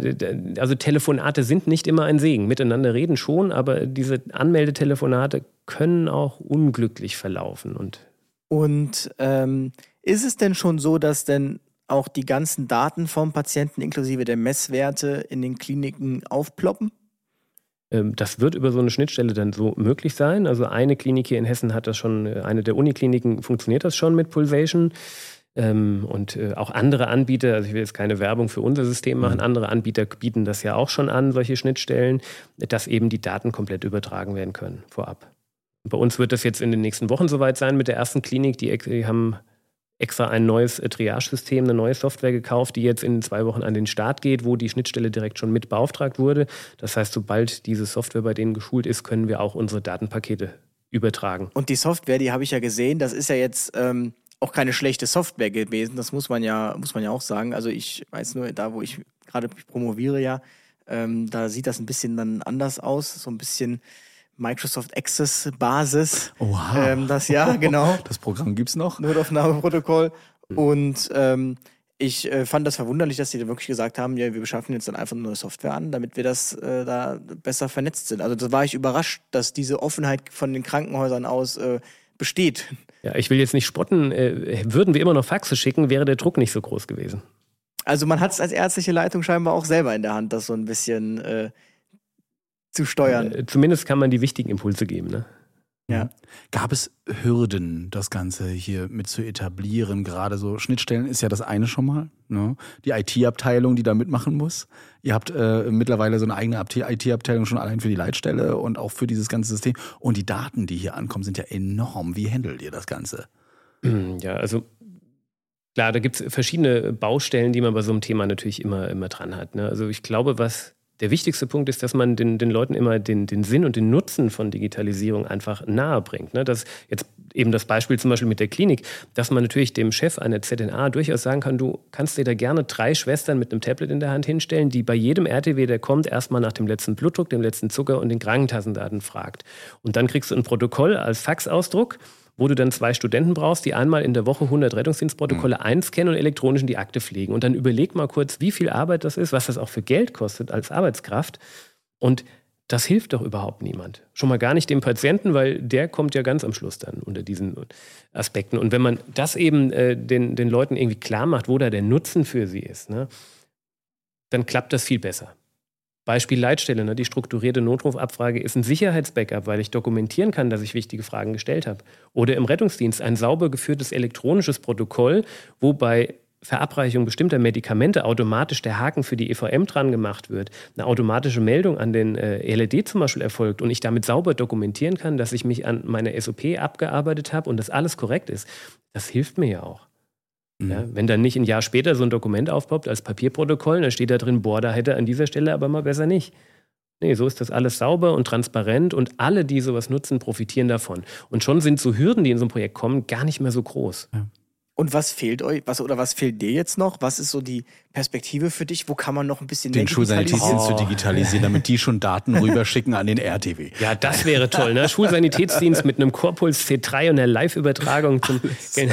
Speaker 5: also Telefonate sind nicht immer ein Segen. Miteinander reden schon, aber diese Anmeldetelefonate können auch unglücklich verlaufen. Und,
Speaker 2: und ähm, ist es denn schon so, dass denn auch die ganzen Daten vom Patienten inklusive der Messwerte in den Kliniken aufploppen?
Speaker 5: Ähm, das wird über so eine Schnittstelle dann so möglich sein. Also eine Klinik hier in Hessen hat das schon, äh, eine der Unikliniken funktioniert das schon mit Pulsation. Ähm, und äh, auch andere Anbieter, also ich will jetzt keine Werbung für unser System machen, mhm. andere Anbieter bieten das ja auch schon an, solche Schnittstellen, dass eben die Daten komplett übertragen werden können vorab. Bei uns wird das jetzt in den nächsten Wochen soweit sein mit der ersten Klinik. Die, die haben extra ein neues äh, Triage-System, eine neue Software gekauft, die jetzt in zwei Wochen an den Start geht, wo die Schnittstelle direkt schon mit beauftragt wurde. Das heißt, sobald diese Software bei denen geschult ist, können wir auch unsere Datenpakete übertragen.
Speaker 2: Und die Software, die habe ich ja gesehen, das ist ja jetzt ähm, auch keine schlechte Software gewesen. Das muss man ja, muss man ja auch sagen. Also ich weiß nur, da wo ich gerade promoviere ja, ähm, da sieht das ein bisschen dann anders aus, so ein bisschen Microsoft Access Basis.
Speaker 1: Wow.
Speaker 2: Ähm, das ja, genau.
Speaker 1: Das Programm gibt's noch.
Speaker 2: Notaufnahmeprotokoll. Mhm. Und ähm, ich äh, fand das verwunderlich, dass sie da wirklich gesagt haben, ja, wir beschaffen jetzt dann einfach eine neue Software an, damit wir das äh, da besser vernetzt sind. Also da war ich überrascht, dass diese Offenheit von den Krankenhäusern aus äh, besteht.
Speaker 5: Ja, ich will jetzt nicht spotten. Äh, würden wir immer noch Faxe schicken, wäre der Druck nicht so groß gewesen.
Speaker 2: Also man hat es als ärztliche Leitung scheinbar auch selber in der Hand, das so ein bisschen äh, zu steuern.
Speaker 5: Äh, zumindest kann man die wichtigen Impulse geben. Ne?
Speaker 1: Ja. Gab es Hürden, das Ganze hier mit zu etablieren? Gerade so Schnittstellen ist ja das eine schon mal. Ne? Die IT-Abteilung, die da mitmachen muss. Ihr habt äh, mittlerweile so eine eigene IT-Abteilung schon allein für die Leitstelle und auch für dieses ganze System. Und die Daten, die hier ankommen, sind ja enorm. Wie handelt ihr das Ganze?
Speaker 5: Ja, also klar, da gibt es verschiedene Baustellen, die man bei so einem Thema natürlich immer, immer dran hat. Ne? Also ich glaube, was der wichtigste Punkt ist, dass man den, den Leuten immer den, den Sinn und den Nutzen von Digitalisierung einfach nahe bringt. Ne? Das jetzt eben das Beispiel zum Beispiel mit der Klinik, dass man natürlich dem Chef einer ZNA durchaus sagen kann, du kannst dir da gerne drei Schwestern mit einem Tablet in der Hand hinstellen, die bei jedem RTW, der kommt, erstmal nach dem letzten Blutdruck, dem letzten Zucker und den Krankentassendaten fragt. Und dann kriegst du ein Protokoll als Faxausdruck wo du dann zwei Studenten brauchst, die einmal in der Woche 100 Rettungsdienstprotokolle mhm. einscannen und elektronisch in die Akte pflegen. Und dann überleg mal kurz, wie viel Arbeit das ist, was das auch für Geld kostet als Arbeitskraft. Und das hilft doch überhaupt niemand. Schon mal gar nicht dem Patienten, weil der kommt ja ganz am Schluss dann unter diesen Aspekten. Und wenn man das eben äh, den, den Leuten irgendwie klar macht, wo da der Nutzen für sie ist, ne, dann klappt das viel besser. Beispiel Leitstelle, ne? die strukturierte Notrufabfrage ist ein Sicherheitsbackup, weil ich dokumentieren kann, dass ich wichtige Fragen gestellt habe. Oder im Rettungsdienst ein sauber geführtes elektronisches Protokoll, wo bei Verabreichung bestimmter Medikamente automatisch der Haken für die EVM dran gemacht wird, eine automatische Meldung an den äh, LED zum Beispiel erfolgt und ich damit sauber dokumentieren kann, dass ich mich an meiner SOP abgearbeitet habe und das alles korrekt ist, das hilft mir ja auch. Mhm. Ja, wenn dann nicht ein Jahr später so ein Dokument aufpoppt als Papierprotokoll, dann steht da drin, boah, da hätte an dieser Stelle aber mal besser nicht. Nee, so ist das alles sauber und transparent und alle, die sowas nutzen, profitieren davon. Und schon sind so Hürden, die in so ein Projekt kommen, gar nicht mehr so groß. Ja.
Speaker 2: Und was fehlt euch, was oder was fehlt dir jetzt noch? Was ist so die Perspektive für dich? Wo kann man noch ein bisschen
Speaker 1: Den Schulsanitätsdienst oh. zu digitalisieren, damit die schon Daten rüberschicken an den RTW.
Speaker 5: Ja, das wäre toll, ne? Schulsanitätsdienst mit einem Corpuls C3 und einer Live-Übertragung zum.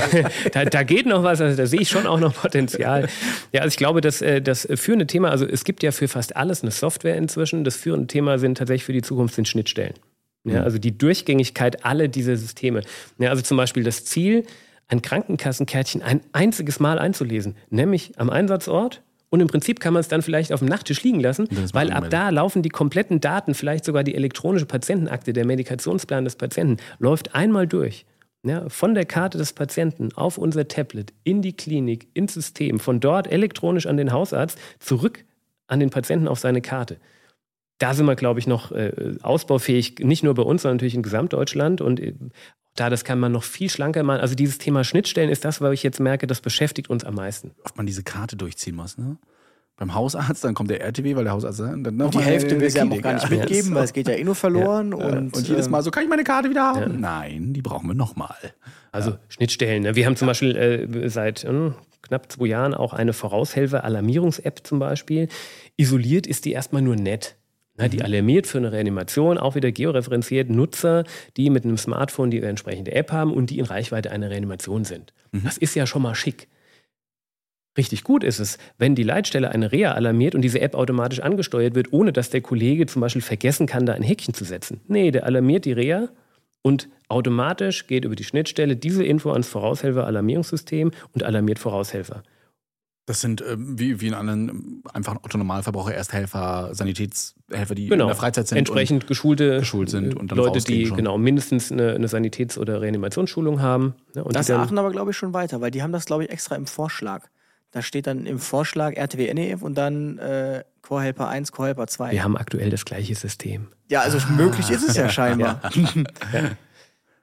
Speaker 5: da, da, geht noch was, also da sehe ich schon auch noch Potenzial. Ja, also ich glaube, dass äh, das führende Thema, also es gibt ja für fast alles eine Software inzwischen. Das führende Thema sind tatsächlich für die Zukunft sind Schnittstellen. Ja, mhm. also die Durchgängigkeit aller dieser Systeme. Ja, also zum Beispiel das Ziel, ein Krankenkassenkärtchen ein einziges Mal einzulesen, nämlich am Einsatzort. Und im Prinzip kann man es dann vielleicht auf dem Nachttisch liegen lassen, weil ab da laufen die kompletten Daten, vielleicht sogar die elektronische Patientenakte, der Medikationsplan des Patienten, läuft einmal durch. Ja, von der Karte des Patienten auf unser Tablet, in die Klinik, ins System, von dort elektronisch an den Hausarzt, zurück an den Patienten auf seine Karte. Da sind wir, glaube ich, noch äh, ausbaufähig, nicht nur bei uns, sondern natürlich in Gesamtdeutschland. Und äh, Da, das kann man noch viel schlanker machen. Also dieses Thema Schnittstellen ist das, was ich jetzt merke, das beschäftigt uns am meisten.
Speaker 1: Oft man diese Karte durchziehen muss, ne? Beim Hausarzt, dann kommt der RTW, weil der Hausarzt dann noch
Speaker 2: Und die
Speaker 1: mal
Speaker 2: Hälfte will sie ja auch gar nicht
Speaker 1: ja.
Speaker 2: mitgeben, weil es geht ja eh nur verloren.
Speaker 1: Ja.
Speaker 2: Und,
Speaker 1: Und, jedes
Speaker 2: ähm,
Speaker 1: Mal so, kann ich meine Karte wieder haben? Nein, die brauchen wir nochmal.
Speaker 5: Also Schnittstellen. Ne? Wir haben zum Beispiel äh, seit hm, knapp zwei Jahren auch eine Voraushelfer-Alarmierungs-App zum Beispiel. Isoliert ist die erstmal nur nett. Na, die alarmiert für eine Reanimation, auch wieder georeferenziert Nutzer, die mit einem Smartphone die entsprechende App haben und die in Reichweite einer Reanimation sind. Das ist ja schon mal schick. Richtig gut ist es, wenn die Leitstelle eine Reha alarmiert und diese App automatisch angesteuert wird, ohne dass der Kollege zum Beispiel vergessen kann, da ein Häkchen zu setzen. Nee, der alarmiert die Reha und automatisch geht über die Schnittstelle diese Info ans Voraushelfer-Alarmierungssystem und alarmiert Voraushelfer.
Speaker 1: Das sind ähm, wie, wie in anderen ähm, einfach Autonormalverbraucher, Ersthelfer, Sanitätshelfer, die in der Freizeit sind.
Speaker 5: Entsprechend geschulte
Speaker 1: geschult sind und dann
Speaker 5: Leute, die
Speaker 1: schon.
Speaker 5: genau mindestens eine, eine Sanitäts- oder Reanimationsschulung haben. Ne, und
Speaker 2: Da
Speaker 5: die
Speaker 2: ist Aachen aber, glaube ich, schon weiter, weil die haben das, glaube ich, extra im Vorschlag. Da steht dann im Vorschlag RTW NEF und dann äh, Core Helper 1, Core Helper 2.
Speaker 5: wir haben aktuell das gleiche System.
Speaker 2: Ja, also möglich ist es ja scheinbar.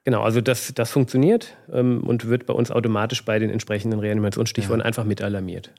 Speaker 5: Genau, also das, das funktioniert ähm, und wird bei uns automatisch bei den entsprechenden Reanimationsstichworten einfach mit alarmiert.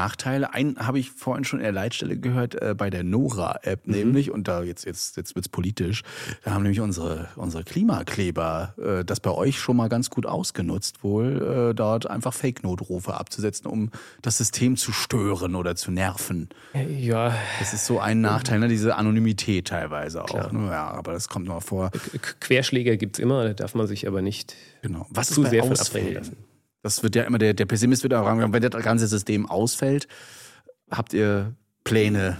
Speaker 1: Nachteile. Einen habe ich vorhin schon in der Leitstelle gehört, äh, bei der Nora-App
Speaker 5: Mhm.
Speaker 1: nämlich, und da jetzt, jetzt, jetzt wird's politisch, da haben nämlich unsere, unsere Klimakleber äh, das bei euch schon mal ganz gut ausgenutzt, wohl äh, dort einfach Fake-Notrufe abzusetzen, um das System zu stören oder zu nerven.
Speaker 5: Ja,
Speaker 1: Das ist so ein Nachteil, ne? diese Anonymität teilweise auch. Ne? Ja, aber das kommt noch vor.
Speaker 5: K- Querschläger gibt es immer, da darf man sich aber nicht
Speaker 1: Genau. Was
Speaker 5: zu sehr von abbringen lassen.
Speaker 1: Das wird ja immer, der, der Pessimist wird auch sagen, wenn das ganze System ausfällt, habt ihr Pläne?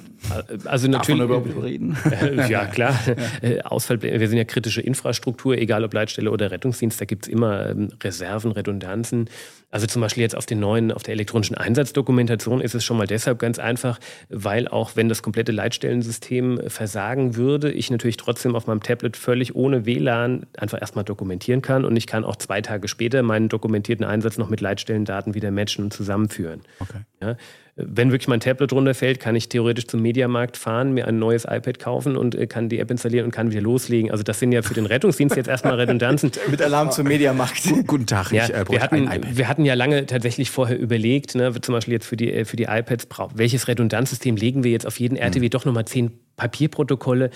Speaker 5: Also
Speaker 1: Darf man
Speaker 5: natürlich.
Speaker 1: überhaupt reden?
Speaker 5: Äh, ja, klar. Äh, Ausfall, wir sind ja kritische Infrastruktur, egal ob Leitstelle oder Rettungsdienst, da gibt es immer ähm, Reserven, Redundanzen. Also zum Beispiel jetzt auf den neuen, auf der elektronischen Einsatzdokumentation ist es schon mal deshalb ganz einfach, weil auch wenn das komplette Leitstellensystem versagen würde, ich natürlich trotzdem auf meinem Tablet völlig ohne WLAN einfach erstmal dokumentieren kann und ich kann auch zwei Tage später meinen dokumentierten Einsatz noch mit Leitstellendaten wieder matchen und zusammenführen.
Speaker 1: Okay.
Speaker 5: Ja, wenn wirklich mein Tablet runterfällt, kann ich theoretisch zum Mediamarkt fahren, mir ein neues iPad kaufen und äh, kann die App installieren und kann wieder loslegen. Also das sind ja für den Rettungsdienst jetzt erstmal Redundanzen.
Speaker 2: Mit Alarm zum Mediamarkt.
Speaker 1: Guten Tag,
Speaker 5: Ja,
Speaker 1: ich äh,
Speaker 5: wir, hatten,
Speaker 1: ein iPad.
Speaker 5: wir hatten ja lange tatsächlich vorher überlegt, ne, zum Beispiel jetzt für die, äh, für die iPads, welches Redundanzsystem legen wir jetzt auf jeden RTW doch nochmal zehn Papierprotokolle.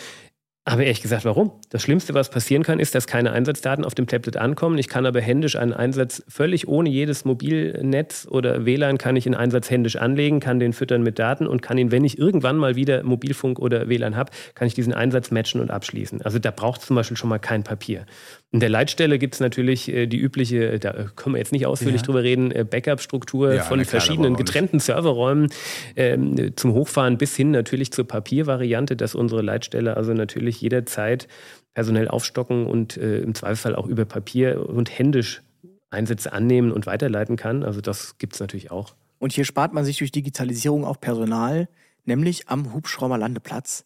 Speaker 5: Aber ehrlich gesagt, warum? Das Schlimmste, was passieren kann, ist, dass keine Einsatzdaten auf dem Tablet ankommen. Ich kann aber händisch einen Einsatz völlig ohne jedes Mobilnetz oder WLAN kann ich einen Einsatz händisch anlegen, kann den füttern mit Daten und kann ihn, wenn ich irgendwann mal wieder Mobilfunk oder WLAN habe, kann ich diesen Einsatz matchen und abschließen. Also da braucht es zum Beispiel schon mal kein Papier. In der Leitstelle gibt es natürlich äh, die übliche, da äh, können wir jetzt nicht ausführlich
Speaker 1: Ja.
Speaker 5: drüber reden, äh, Backup-Struktur
Speaker 1: Ja,
Speaker 5: von verschiedenen getrennten Serverräumen ähm, zum Hochfahren bis hin natürlich zur Papiervariante, dass unsere Leitstelle also natürlich jederzeit personell aufstocken und äh, im Zweifelsfall auch über Papier und händisch Einsätze annehmen und weiterleiten kann. Also das gibt es natürlich auch.
Speaker 2: Und hier spart man sich durch Digitalisierung auch Personal, nämlich am Hubschrauberlandeplatz.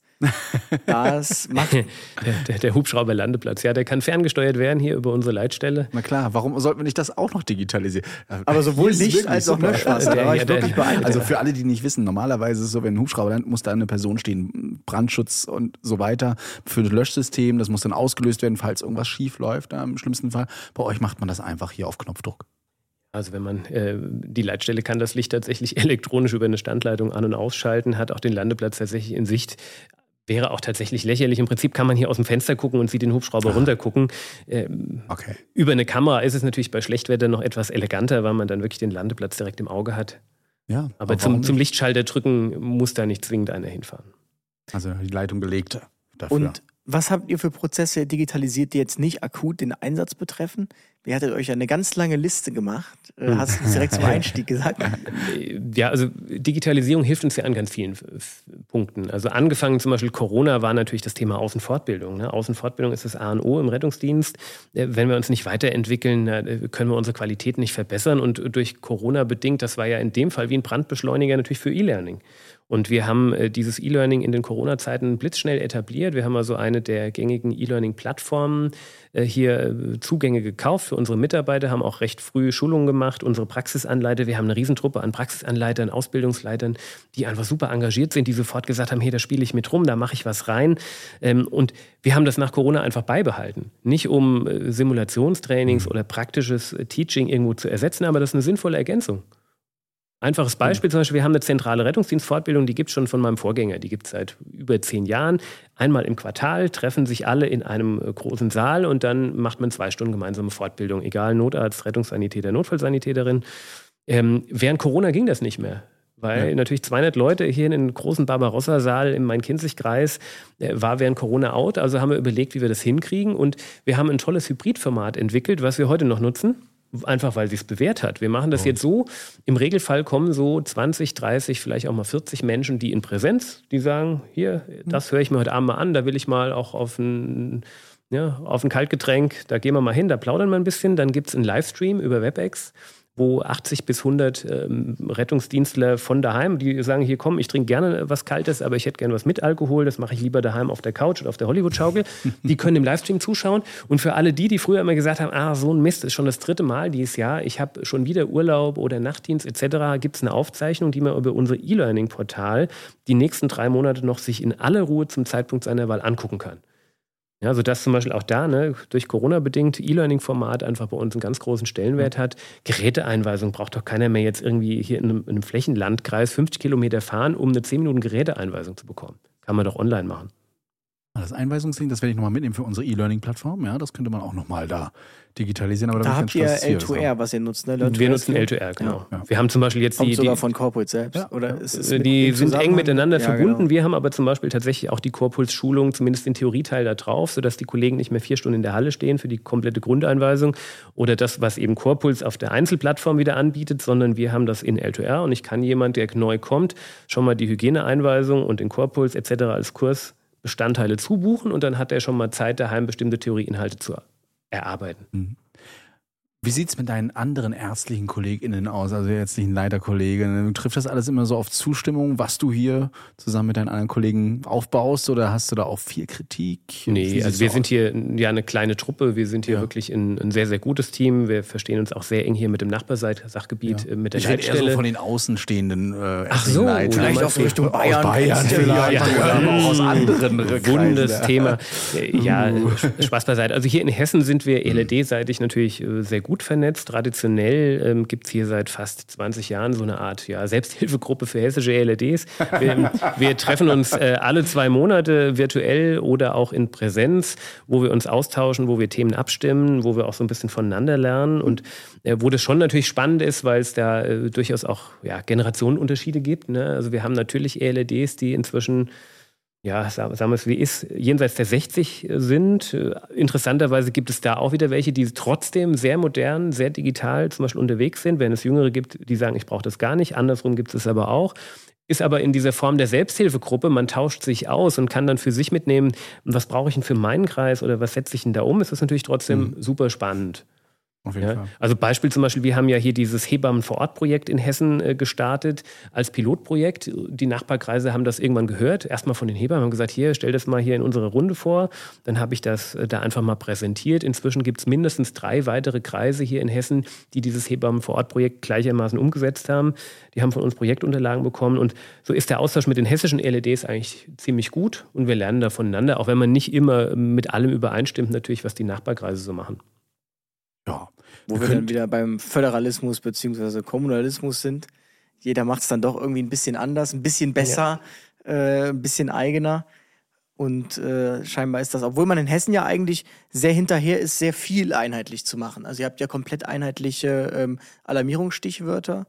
Speaker 2: Das macht
Speaker 5: Der, der, der Hubschrauberlandeplatz, ja, der kann ferngesteuert werden hier über unsere Leitstelle.
Speaker 1: Na klar, warum sollten wir nicht das auch noch digitalisieren?
Speaker 2: Aber sowohl Licht als auch. Löschwasser.
Speaker 5: Der-
Speaker 2: Da war
Speaker 5: ja,
Speaker 2: ich
Speaker 5: der-
Speaker 2: wirklich beeindruckt.
Speaker 1: Also für alle, die nicht wissen, normalerweise ist es so, wenn ein Hubschrauber landet, muss da eine Person stehen, Brandschutz und so weiter für das Löschsystem. Das muss dann ausgelöst werden, falls irgendwas schief läuft. ja, Im schlimmsten Fall. Bei euch macht man das einfach hier auf Knopfdruck.
Speaker 5: Also wenn man, äh, die Leitstelle kann das Licht tatsächlich elektronisch über eine Standleitung an- und ausschalten, hat auch den Landeplatz tatsächlich in Sicht. Wäre auch tatsächlich lächerlich. Im Prinzip kann man hier aus dem Fenster gucken und sieht den Hubschrauber runtergucken. Ähm,
Speaker 1: Okay.
Speaker 5: über eine Kamera ist es natürlich bei Schlechtwetter noch etwas eleganter, weil man dann wirklich den Landeplatz direkt im Auge hat.
Speaker 1: Ja,
Speaker 5: Aber zum, zum? Lichtschalter drücken muss da nicht zwingend einer hinfahren.
Speaker 1: Also die Leitung gelegt dafür.
Speaker 2: Und was habt ihr für Prozesse digitalisiert, die jetzt nicht akut den Einsatz betreffen? Ihr hattet euch eine ganz lange Liste gemacht. Äh, Hast du direkt zum Einstieg gesagt?
Speaker 5: Äh, Ja, also Digitalisierung hilft uns ja an ganz vielen Punkten. Also angefangen zum Beispiel Corona war natürlich das Thema Außenfortbildung. Ne? Außenfortbildung ist das A und O im Rettungsdienst. Äh, Wenn wir uns nicht weiterentwickeln, können wir unsere Qualität nicht verbessern. Und durch Corona bedingt, das war ja in dem Fall wie ein Brandbeschleuniger natürlich für E-Learning. Und wir haben äh, dieses E-Learning in den Corona-Zeiten blitzschnell etabliert. Wir haben also eine der gängigen E-Learning-Plattformen äh, hier äh, Zugänge gekauft für unsere Mitarbeiter, haben auch recht früh Schulungen gemacht, unsere Praxisanleiter. Wir haben eine Riesentruppe an Praxisanleitern, Ausbildungsleitern, die einfach super engagiert sind, die sofort gesagt haben, hey, da spiele ich mit rum, da mache ich was rein. Ähm, und wir haben das nach Corona einfach beibehalten. Nicht um äh, Simulationstrainings mhm. oder praktisches Teaching irgendwo zu ersetzen, aber das ist eine sinnvolle Ergänzung. Einfaches Beispiel zum Beispiel, wir haben eine zentrale Rettungsdienstfortbildung, die gibt es schon von meinem Vorgänger, die gibt es seit über zehn Jahren. Einmal im Quartal treffen sich alle in einem äh, großen Saal und dann macht man zwei Stunden gemeinsame Fortbildung, egal Notarzt, Rettungssanitäter, Notfallsanitäterin. Ähm, während Corona ging das nicht mehr. Weil ja. natürlich 200 Leute hier in den großen Barbarossa-Saal im Main-Kinzig-Kreis äh, war während Corona out. Also haben wir überlegt, wie wir das hinkriegen. Und wir haben ein tolles Hybridformat entwickelt, was wir heute noch nutzen einfach weil sie es bewährt hat. Wir machen das jetzt so, im Regelfall kommen so 20, 30, vielleicht auch mal 40 Menschen, die in Präsenz, die sagen, hier, das höre ich mir heute Abend mal an, da will ich mal auch auf ein, ja, auf ein Kaltgetränk, da gehen wir mal hin, da plaudern wir ein bisschen, dann gibt es einen Livestream über WebEx wo 80 bis 100 ähm, Rettungsdienstler von daheim, die sagen, hier komm, ich trinke gerne was Kaltes, aber ich hätte gerne was mit Alkohol, das mache ich lieber daheim auf der Couch oder auf der Hollywood-Schaukel. die können im Livestream zuschauen. Und für alle die, die früher immer gesagt haben, ah, so ein Mist, ist schon das dritte Mal dieses Jahr, ich habe schon wieder Urlaub oder Nachtdienst etc., gibt es eine Aufzeichnung, die man über unser E-Learning-Portal die nächsten drei Monate noch sich in aller Ruhe zum Zeitpunkt seiner Wahl angucken kann. Ja, also dass zum Beispiel auch da ne, durch Corona bedingt E-Learning-Format einfach bei uns einen ganz großen Stellenwert hat. Geräteeinweisung braucht doch keiner mehr jetzt irgendwie hier in einem, in einem Flächenlandkreis 50 Kilometer fahren, um eine 10 Minuten Geräteeinweisung zu bekommen. Kann man doch online machen.
Speaker 1: Das Einweisungsding, das werde ich nochmal mitnehmen für unsere E-Learning-Plattform. Ja, das könnte man auch nochmal da digitalisieren.
Speaker 2: Aber da, da habt ihr L2R, was ihr nutzt, ne?
Speaker 5: Learn wir nutzen L2R, genau. Ja. Wir haben zum Beispiel jetzt
Speaker 2: Kommt
Speaker 5: die.
Speaker 2: sogar von Corporate selbst. Ja. Oder
Speaker 5: ist es die sind eng miteinander ja, verbunden. Genau. Wir haben aber zum Beispiel tatsächlich auch die Corpuls-Schulung, zumindest den Theorieteil da drauf, sodass die Kollegen nicht mehr vier Stunden in der Halle stehen für die komplette Grundeinweisung oder das, was eben Corpuls auf der Einzelplattform wieder anbietet, sondern wir haben das in L2R und ich kann jemand, der neu kommt, schon mal die Hygieneeinweisung und den Corpuls etc. als Kurs Bestandteile zubuchen und dann hat er schon mal Zeit, daheim bestimmte Theorieinhalte zu erarbeiten. Mhm.
Speaker 1: Wie sieht es mit deinen anderen ärztlichen KollegInnen aus, also ärztlichen Leiterkollegen? Trifft das alles immer so auf Zustimmung, was du hier zusammen mit deinen anderen Kollegen aufbaust oder hast du da auch viel Kritik?
Speaker 5: Nee, also wir sind hier ja eine kleine Truppe, wir sind hier ja. wirklich ein, ein, sehr, sehr gutes Team. Wir verstehen uns auch sehr eng hier mit dem Nachbarsachgebiet, ja. Äh, mit der ich Leitstelle.
Speaker 1: Eher so von den Außenstehenden äh,
Speaker 2: Ach so, Leiter. vielleicht auch Richtung Bayern. Aus Bayern
Speaker 1: vielleicht, ja, ja, aber auch aus anderen
Speaker 5: Wundes Thema. Ja, uh. Spaß beiseite. Also hier in Hessen sind wir mhm. LED-seitig natürlich äh, sehr gut gut vernetzt. Traditionell ähm, gibt es hier seit fast 20 Jahren so eine Art ja, Selbsthilfegruppe für hessische LEDs. Wir, wir treffen uns äh, alle zwei Monate virtuell oder auch in Präsenz, wo wir uns austauschen, wo wir Themen abstimmen, wo wir auch so ein bisschen voneinander lernen und äh, wo das schon natürlich spannend ist, weil es da äh, durchaus auch ja, Generationenunterschiede gibt. Ne? Also wir haben natürlich LEDs, die inzwischen ja, sagen wir es wie ist, jenseits der 60 sind. Interessanterweise gibt es da auch wieder welche, die trotzdem sehr modern, sehr digital zum Beispiel unterwegs sind, während es Jüngere gibt, die sagen, ich brauche das gar nicht. Andersrum gibt es aber auch. Ist aber in dieser Form der Selbsthilfegruppe, man tauscht sich aus und kann dann für sich mitnehmen, was brauche ich denn für meinen Kreis oder was setze ich denn da um, ist das natürlich trotzdem mhm. super spannend. Ja? Also Beispiel zum Beispiel, wir haben ja hier dieses Hebammen vor Ort Projekt in Hessen äh, gestartet als Pilotprojekt. Die Nachbarkreise haben das irgendwann gehört, erstmal von den Hebammen, haben gesagt, hier, stell das mal hier in unsere Runde vor. Dann habe ich das äh, da einfach mal präsentiert. Inzwischen gibt es mindestens drei weitere Kreise hier in Hessen, die dieses Hebammen vor Ort Projekt gleichermaßen umgesetzt haben. Die haben von uns Projektunterlagen bekommen und so ist der Austausch mit den hessischen LEDs eigentlich ziemlich gut und wir lernen da voneinander, auch wenn man nicht immer mit allem übereinstimmt, natürlich, was die Nachbarkreise so machen.
Speaker 2: Wo wir, wir dann wieder beim Föderalismus bzw. Kommunalismus sind. Jeder macht es dann doch irgendwie ein bisschen anders, ein bisschen besser, ja. äh, ein bisschen eigener. Und äh, scheinbar ist das, obwohl man in Hessen ja eigentlich sehr hinterher ist, sehr viel einheitlich zu machen. Also ihr habt ja komplett einheitliche ähm, Alarmierungsstichwörter.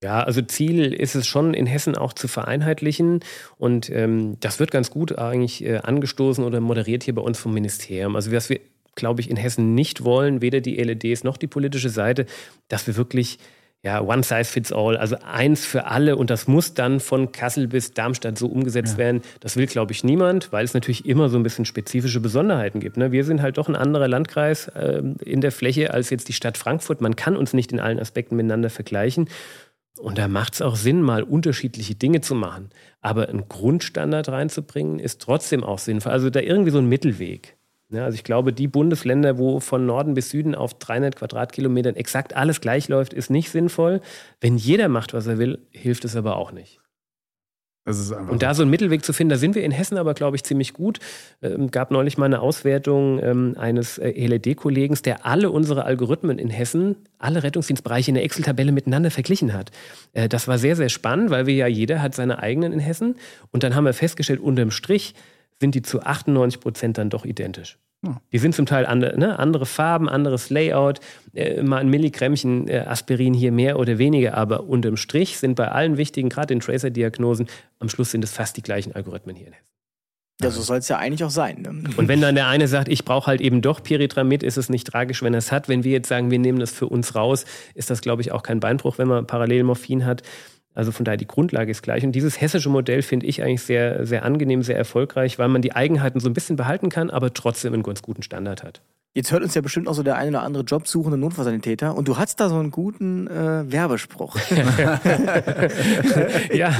Speaker 5: Ja, also Ziel ist es schon, in Hessen auch zu vereinheitlichen. Und ähm, das wird ganz gut eigentlich äh, angestoßen oder moderiert hier bei uns vom Ministerium. Also was wir glaube ich, in Hessen nicht wollen, weder die LEDs noch die politische Seite, dass wir wirklich ja, one size fits all, also eins für alle und das muss dann von Kassel bis Darmstadt so umgesetzt ja. werden. Das will, glaube ich, niemand, weil es natürlich immer so ein bisschen spezifische Besonderheiten gibt. Ne? Wir sind halt doch ein anderer Landkreis äh, in der Fläche als jetzt die Stadt Frankfurt. Man kann uns nicht in allen Aspekten miteinander vergleichen. Und da macht es auch Sinn, mal unterschiedliche Dinge zu machen. Aber einen Grundstandard reinzubringen, ist trotzdem auch sinnvoll. Also da irgendwie so ein Mittelweg. Ja, also ich glaube, die Bundesländer, wo von Norden bis Süden auf 300 Quadratkilometern exakt alles gleich läuft, ist nicht sinnvoll. Wenn jeder macht, was er will, hilft es aber auch nicht. Und da so einen Mittelweg zu finden, da sind wir in Hessen aber, glaube ich, ziemlich gut. Ähm, gab neulich mal eine Auswertung ähm, eines äh, LED-Kollegen, der alle unsere Algorithmen in Hessen, alle Rettungsdienstbereiche in der Excel-Tabelle miteinander verglichen hat. Äh, das war sehr, sehr spannend, weil wir ja jeder hat seine eigenen in Hessen. Und dann haben wir festgestellt, unterm Strich sind die zu 98 Prozent dann doch identisch. Die sind zum Teil andere, ne, andere Farben, anderes Layout, äh, mal ein Milligrammchen äh, Aspirin hier mehr oder weniger, aber unterm Strich sind bei allen wichtigen, gerade in Tracer-Diagnosen, am Schluss sind es fast die gleichen Algorithmen hier in Hessen.
Speaker 2: Ja, so soll es ja eigentlich auch sein. Ne?
Speaker 5: Und wenn dann der eine sagt, ich brauche halt eben doch Pyritramid, ist es nicht tragisch, wenn er es hat. Wenn wir jetzt sagen, wir nehmen das für uns raus, ist das, glaube ich, auch kein Beinbruch, wenn man parallel Morphin hat. Also von daher, die Grundlage ist gleich. Und dieses hessische Modell finde ich eigentlich sehr, sehr angenehm, sehr erfolgreich, weil man die Eigenheiten so ein bisschen behalten kann, aber trotzdem einen ganz guten Standard hat.
Speaker 2: Jetzt hört uns ja bestimmt auch so der eine oder andere jobsuchende Notfallsanitäter und du hast da so einen guten äh, Werbespruch.
Speaker 5: ja,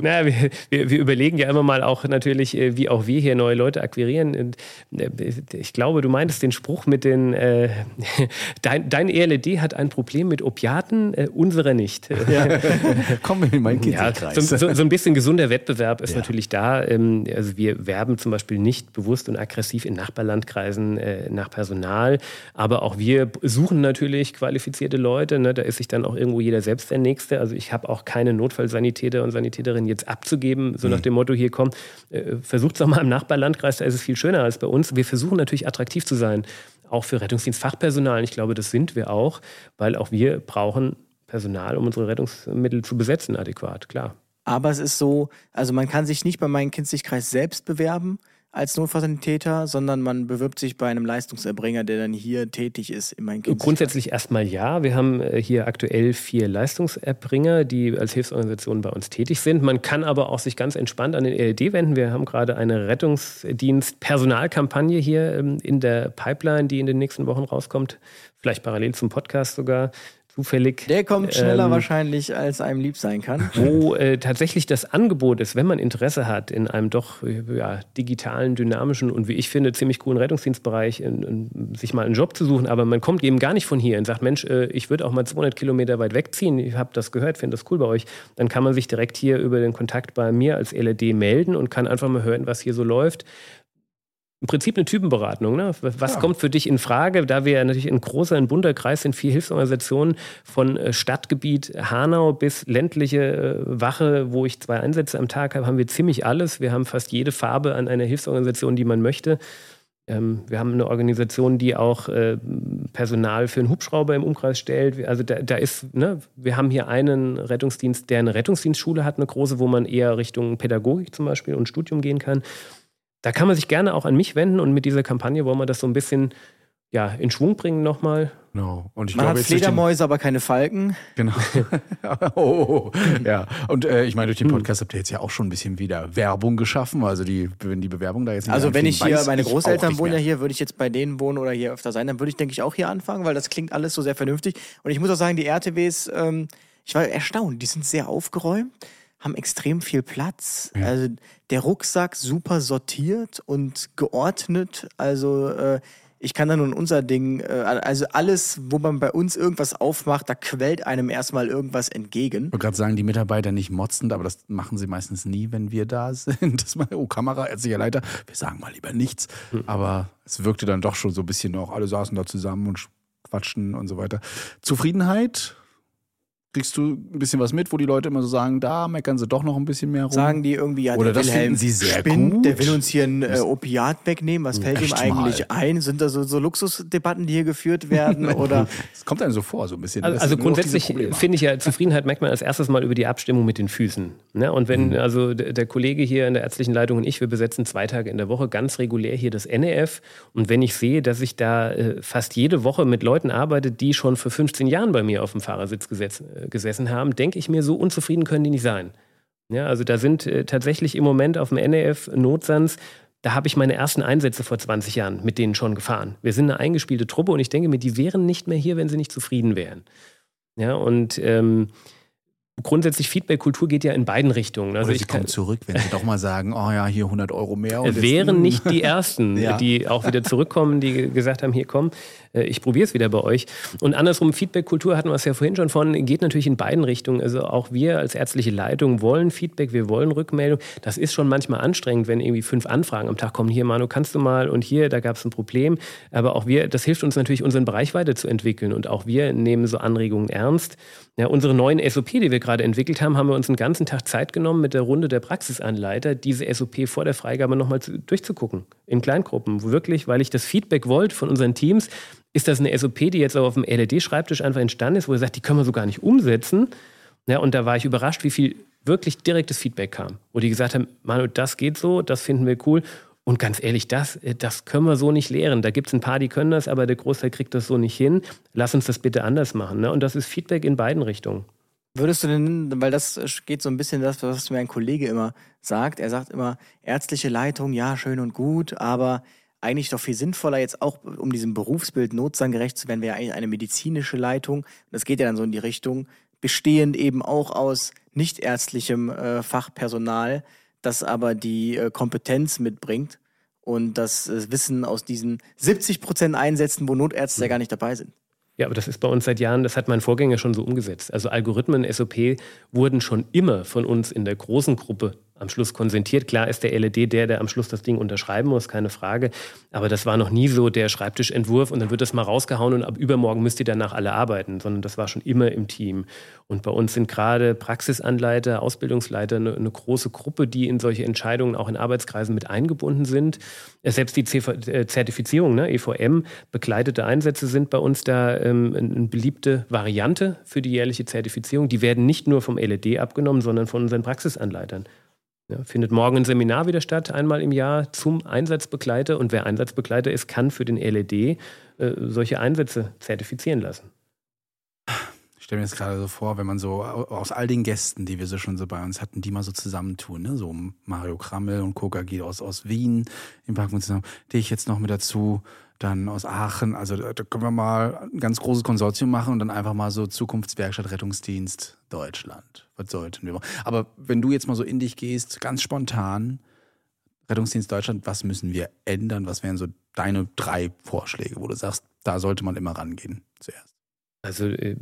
Speaker 5: naja, wir, wir, wir, überlegen ja immer mal auch natürlich, äh, wie auch wir hier neue Leute akquirieren. Und äh, ich glaube, du meintest den Spruch mit den, äh, dein, dein ELD hat ein Problem mit Opiaten, äh, unsere nicht. Ja.
Speaker 1: Komm in meinen
Speaker 5: ja, so, so, so, ein bisschen gesunder Wettbewerb ist ja. natürlich da. Ähm, also wir werben zum Beispiel nicht bewusst und aggressiv in Nachbarlandkreisen äh, nach Personal Personal. Aber auch wir suchen natürlich qualifizierte Leute. Ne? Da ist sich dann auch irgendwo jeder selbst der Nächste. Also ich habe auch keine Notfallsanitäter und Sanitäterinnen jetzt abzugeben, so mhm. nach dem Motto, hier komm, äh, versucht es doch mal im Nachbarlandkreis, da ist es viel schöner als bei uns. Wir versuchen natürlich attraktiv zu sein, auch für Rettungsdienstfachpersonal. Ich glaube, das sind wir auch, weil auch wir brauchen Personal, um unsere Rettungsmittel zu besetzen, adäquat, klar.
Speaker 2: Aber es ist so, also man kann sich nicht bei meinem Kinzigkreis selbst bewerben als Notfallsanitäter, sondern man bewirbt sich bei einem Leistungserbringer, der dann hier tätig ist in meinem
Speaker 5: Grundsätzlich erstmal ja. Wir haben äh, hier aktuell vier Leistungserbringer, die als Hilfsorganisation bei uns tätig sind. Man kann aber auch sich ganz entspannt an den ELD wenden. Wir haben gerade eine Rettungsdienst-Personalkampagne hier ähm, in der Pipeline, die in den nächsten Wochen rauskommt. Vielleicht parallel zum Podcast sogar zufällig.
Speaker 2: Der kommt schneller ähm, wahrscheinlich, als einem lieb sein kann.
Speaker 5: Wo äh, tatsächlich das Angebot ist, wenn man Interesse hat, in einem doch ja, digitalen, dynamischen und wie ich finde, ziemlich coolen Rettungsdienstbereich in, in, sich mal einen Job zu suchen, aber man kommt eben gar nicht von hier und sagt, Mensch, äh, ich würde auch mal 200 Kilometer weit wegziehen, ich habe das gehört, finde das cool bei euch, dann kann man sich direkt hier über den Kontakt bei mir als LRD melden und kann einfach mal hören, was hier so läuft im Prinzip eine Typenberatung. Ne? Was ja. kommt für dich in Frage? Da wir natürlich ein großer, ein bunter Kreis sind, vier Hilfsorganisationen von äh, Stadtgebiet Hanau bis ländliche äh, Wache, wo ich zwei Einsätze am Tag habe, haben wir ziemlich alles. Wir haben fast jede Farbe an einer Hilfsorganisation, die man möchte. Ähm, wir haben eine Organisation, die auch äh, Personal für einen Hubschrauber im Umkreis stellt. Also da, da ist, ne, wir haben hier einen Rettungsdienst, der eine Rettungsdienstschule hat, eine große, wo man eher Richtung Pädagogik zum Beispiel und Studium gehen kann da kann man sich gerne auch an mich wenden und mit dieser Kampagne wollen wir das so ein bisschen ja, in Schwung bringen nochmal.
Speaker 1: No.
Speaker 2: Und ich man glaube, hat Fledermäuse, aber keine Falken.
Speaker 1: Genau. oh, oh, oh, ja. Und äh, ich meine, durch den hm. Podcast habt ihr jetzt ja auch schon ein bisschen wieder Werbung geschaffen. Also die, wenn die Bewerbung da jetzt
Speaker 2: nicht Also wenn ich hier, meine Großeltern wohnen ja hier, würde ich jetzt bei denen wohnen oder hier öfter sein, dann würde ich, denke ich, auch hier anfangen, weil das klingt alles so sehr vernünftig. Und ich muss auch sagen, die RTWs, ähm, ich war erstaunt, die sind sehr aufgeräumt haben extrem viel Platz. Ja. Also der Rucksack super sortiert und geordnet. Also äh, ich kann da nun unser Ding, äh, also alles, wo man bei uns irgendwas aufmacht, da quält einem erstmal irgendwas entgegen.
Speaker 1: Ich wollte gerade sagen, die Mitarbeiter nicht motzend, aber das machen sie meistens nie, wenn wir da sind. Das mal, oh, Kamera, ärztlicher Leiter, wir sagen mal lieber nichts. Hm. Aber es wirkte dann doch schon so ein bisschen noch, alle saßen da zusammen und quatschten und so weiter. Zufriedenheit Kriegst du ein bisschen was mit, wo die Leute immer so sagen, da meckern sie doch noch ein bisschen mehr rum?
Speaker 2: Sagen die irgendwie, ja,
Speaker 1: Oder der Wilhelm sie sehr spinnt, gut.
Speaker 2: der will uns hier ein äh, Opiat wegnehmen. Was fällt ihm eigentlich mal. ein? Sind da so, so Luxusdebatten, die hier geführt werden? Oder?
Speaker 1: Es kommt einem so vor, so ein bisschen.
Speaker 5: Also, also grundsätzlich finde ich ja, Zufriedenheit merkt man als erstes mal über die Abstimmung mit den Füßen. Ne? Und wenn mhm. also der Kollege hier in der ärztlichen Leitung und ich, wir besetzen zwei Tage in der Woche ganz regulär hier das NEF. Und wenn ich sehe, dass ich da äh, fast jede Woche mit Leuten arbeite, die schon vor 15 Jahren bei mir auf dem Fahrersitz gesetzt, gesessen haben, denke ich mir, so unzufrieden können die nicht sein. Ja, also da sind äh, tatsächlich im Moment auf dem NEF Notsans, da habe ich meine ersten Einsätze vor 20 Jahren mit denen schon gefahren. Wir sind eine eingespielte Truppe und ich denke mir, die wären nicht mehr hier, wenn sie nicht zufrieden wären. Ja, und ähm, grundsätzlich Feedback-Kultur geht ja in beiden Richtungen.
Speaker 1: Also Oder sie kommen zurück, wenn sie doch mal sagen, oh ja, hier 100 Euro mehr.
Speaker 5: Und wären nicht die Ersten, ja. die auch wieder zurückkommen, die gesagt haben, hier komm, äh, ich probiere es wieder bei euch. Und andersrum, Feedback-Kultur hatten wir es ja vorhin schon von, geht natürlich in beiden Richtungen. Also auch wir als ärztliche Leitung wollen Feedback, wir wollen Rückmeldung. Das ist schon manchmal anstrengend, wenn irgendwie fünf Anfragen am Tag kommen. Hier, Manu, kannst du mal und hier, da gab es ein Problem. Aber auch wir, das hilft uns natürlich, unseren Bereich weiterzuentwickeln. Und auch wir nehmen so Anregungen ernst. Ja, unsere neuen SOP, die wir gerade entwickelt haben, haben wir uns einen ganzen Tag Zeit genommen, mit der Runde der Praxisanleiter diese SOP vor der Freigabe nochmal durchzugucken. In Kleingruppen. Wirklich, weil ich das Feedback wollte von unseren Teams, ist das eine SOP, die jetzt auf dem LED-Schreibtisch einfach entstanden ist, wo er sagt, die können wir so gar nicht umsetzen? Ja, und da war ich überrascht, wie viel wirklich direktes Feedback kam. Wo die gesagt haben, Manu, das geht so, das finden wir cool. Und ganz ehrlich, das, äh, das können wir so nicht lehren. Da gibt es ein paar, die können das, aber der Großteil kriegt das so nicht hin. Lass uns das bitte anders machen. Ne? Und das ist Feedback in beiden Richtungen.
Speaker 2: Würdest du denn, weil das geht so ein bisschen das, was mir ein Kollege immer sagt. Er sagt immer, ärztliche Leitung, ja, schön und gut, aber eigentlich doch viel sinnvoller, jetzt auch um diesem Berufsbild Notstand gerecht zu werden, wäre eigentlich eine medizinische Leitung. Das geht ja dann so in die Richtung, bestehend eben auch aus nichtärztlichem äh, Fachpersonal, das aber die äh, Kompetenz mitbringt und das äh, Wissen aus diesen 70 Prozent Einsätzen, wo Notärzte mhm. ja gar nicht dabei sind.
Speaker 5: Ja, aber das ist bei uns seit Jahren, das hat mein Vorgänger schon so umgesetzt. Also Algorithmen, SOP wurden schon immer von uns in der großen Gruppe am Schluss konsentiert. Klar ist der LED der, der am Schluss das Ding unterschreiben muss, keine Frage. Aber das war noch nie so der Schreibtischentwurf und dann wird das mal rausgehauen und ab übermorgen müsst ihr danach alle arbeiten, sondern das war schon immer im Team. Und bei uns sind gerade Praxisanleiter, Ausbildungsleiter eine, eine große Gruppe, die in solche Entscheidungen auch in Arbeitskreisen mit eingebunden sind. Selbst die CV äh, Zertifizierung, ne, EVM, begleitete Einsätze sind bei uns da ähm, eine beliebte Variante für die jährliche Zertifizierung. Die werden nicht nur vom LED abgenommen, sondern von unseren Praxisanleitern. Ja, findet morgen ein Seminar wieder statt, einmal im Jahr zum Einsatzbegleiter. Und wer Einsatzbegleiter ist, kann für den LED äh, solche Einsätze zertifizieren lassen.
Speaker 1: Ich stelle mir jetzt gerade so vor, wenn man so aus all den Gästen, die wir so schon so bei uns hatten, die mal so zusammentun, ne? so Mario Krammel und Coca geht aus, aus Wien im Park zusammen, die ich jetzt noch mit dazu dann aus Aachen. Also da können wir mal ein ganz großes Konsortium machen und dann einfach mal so Zukunftswerkstatt Rettungsdienst Deutschland. Was sollten wir machen? Aber wenn du jetzt mal so in dich gehst, ganz spontan, Rettungsdienst Deutschland, was müssen wir ändern? Was wären so deine drei Vorschläge, wo du sagst, da sollte man immer rangehen zuerst?
Speaker 5: Also äh,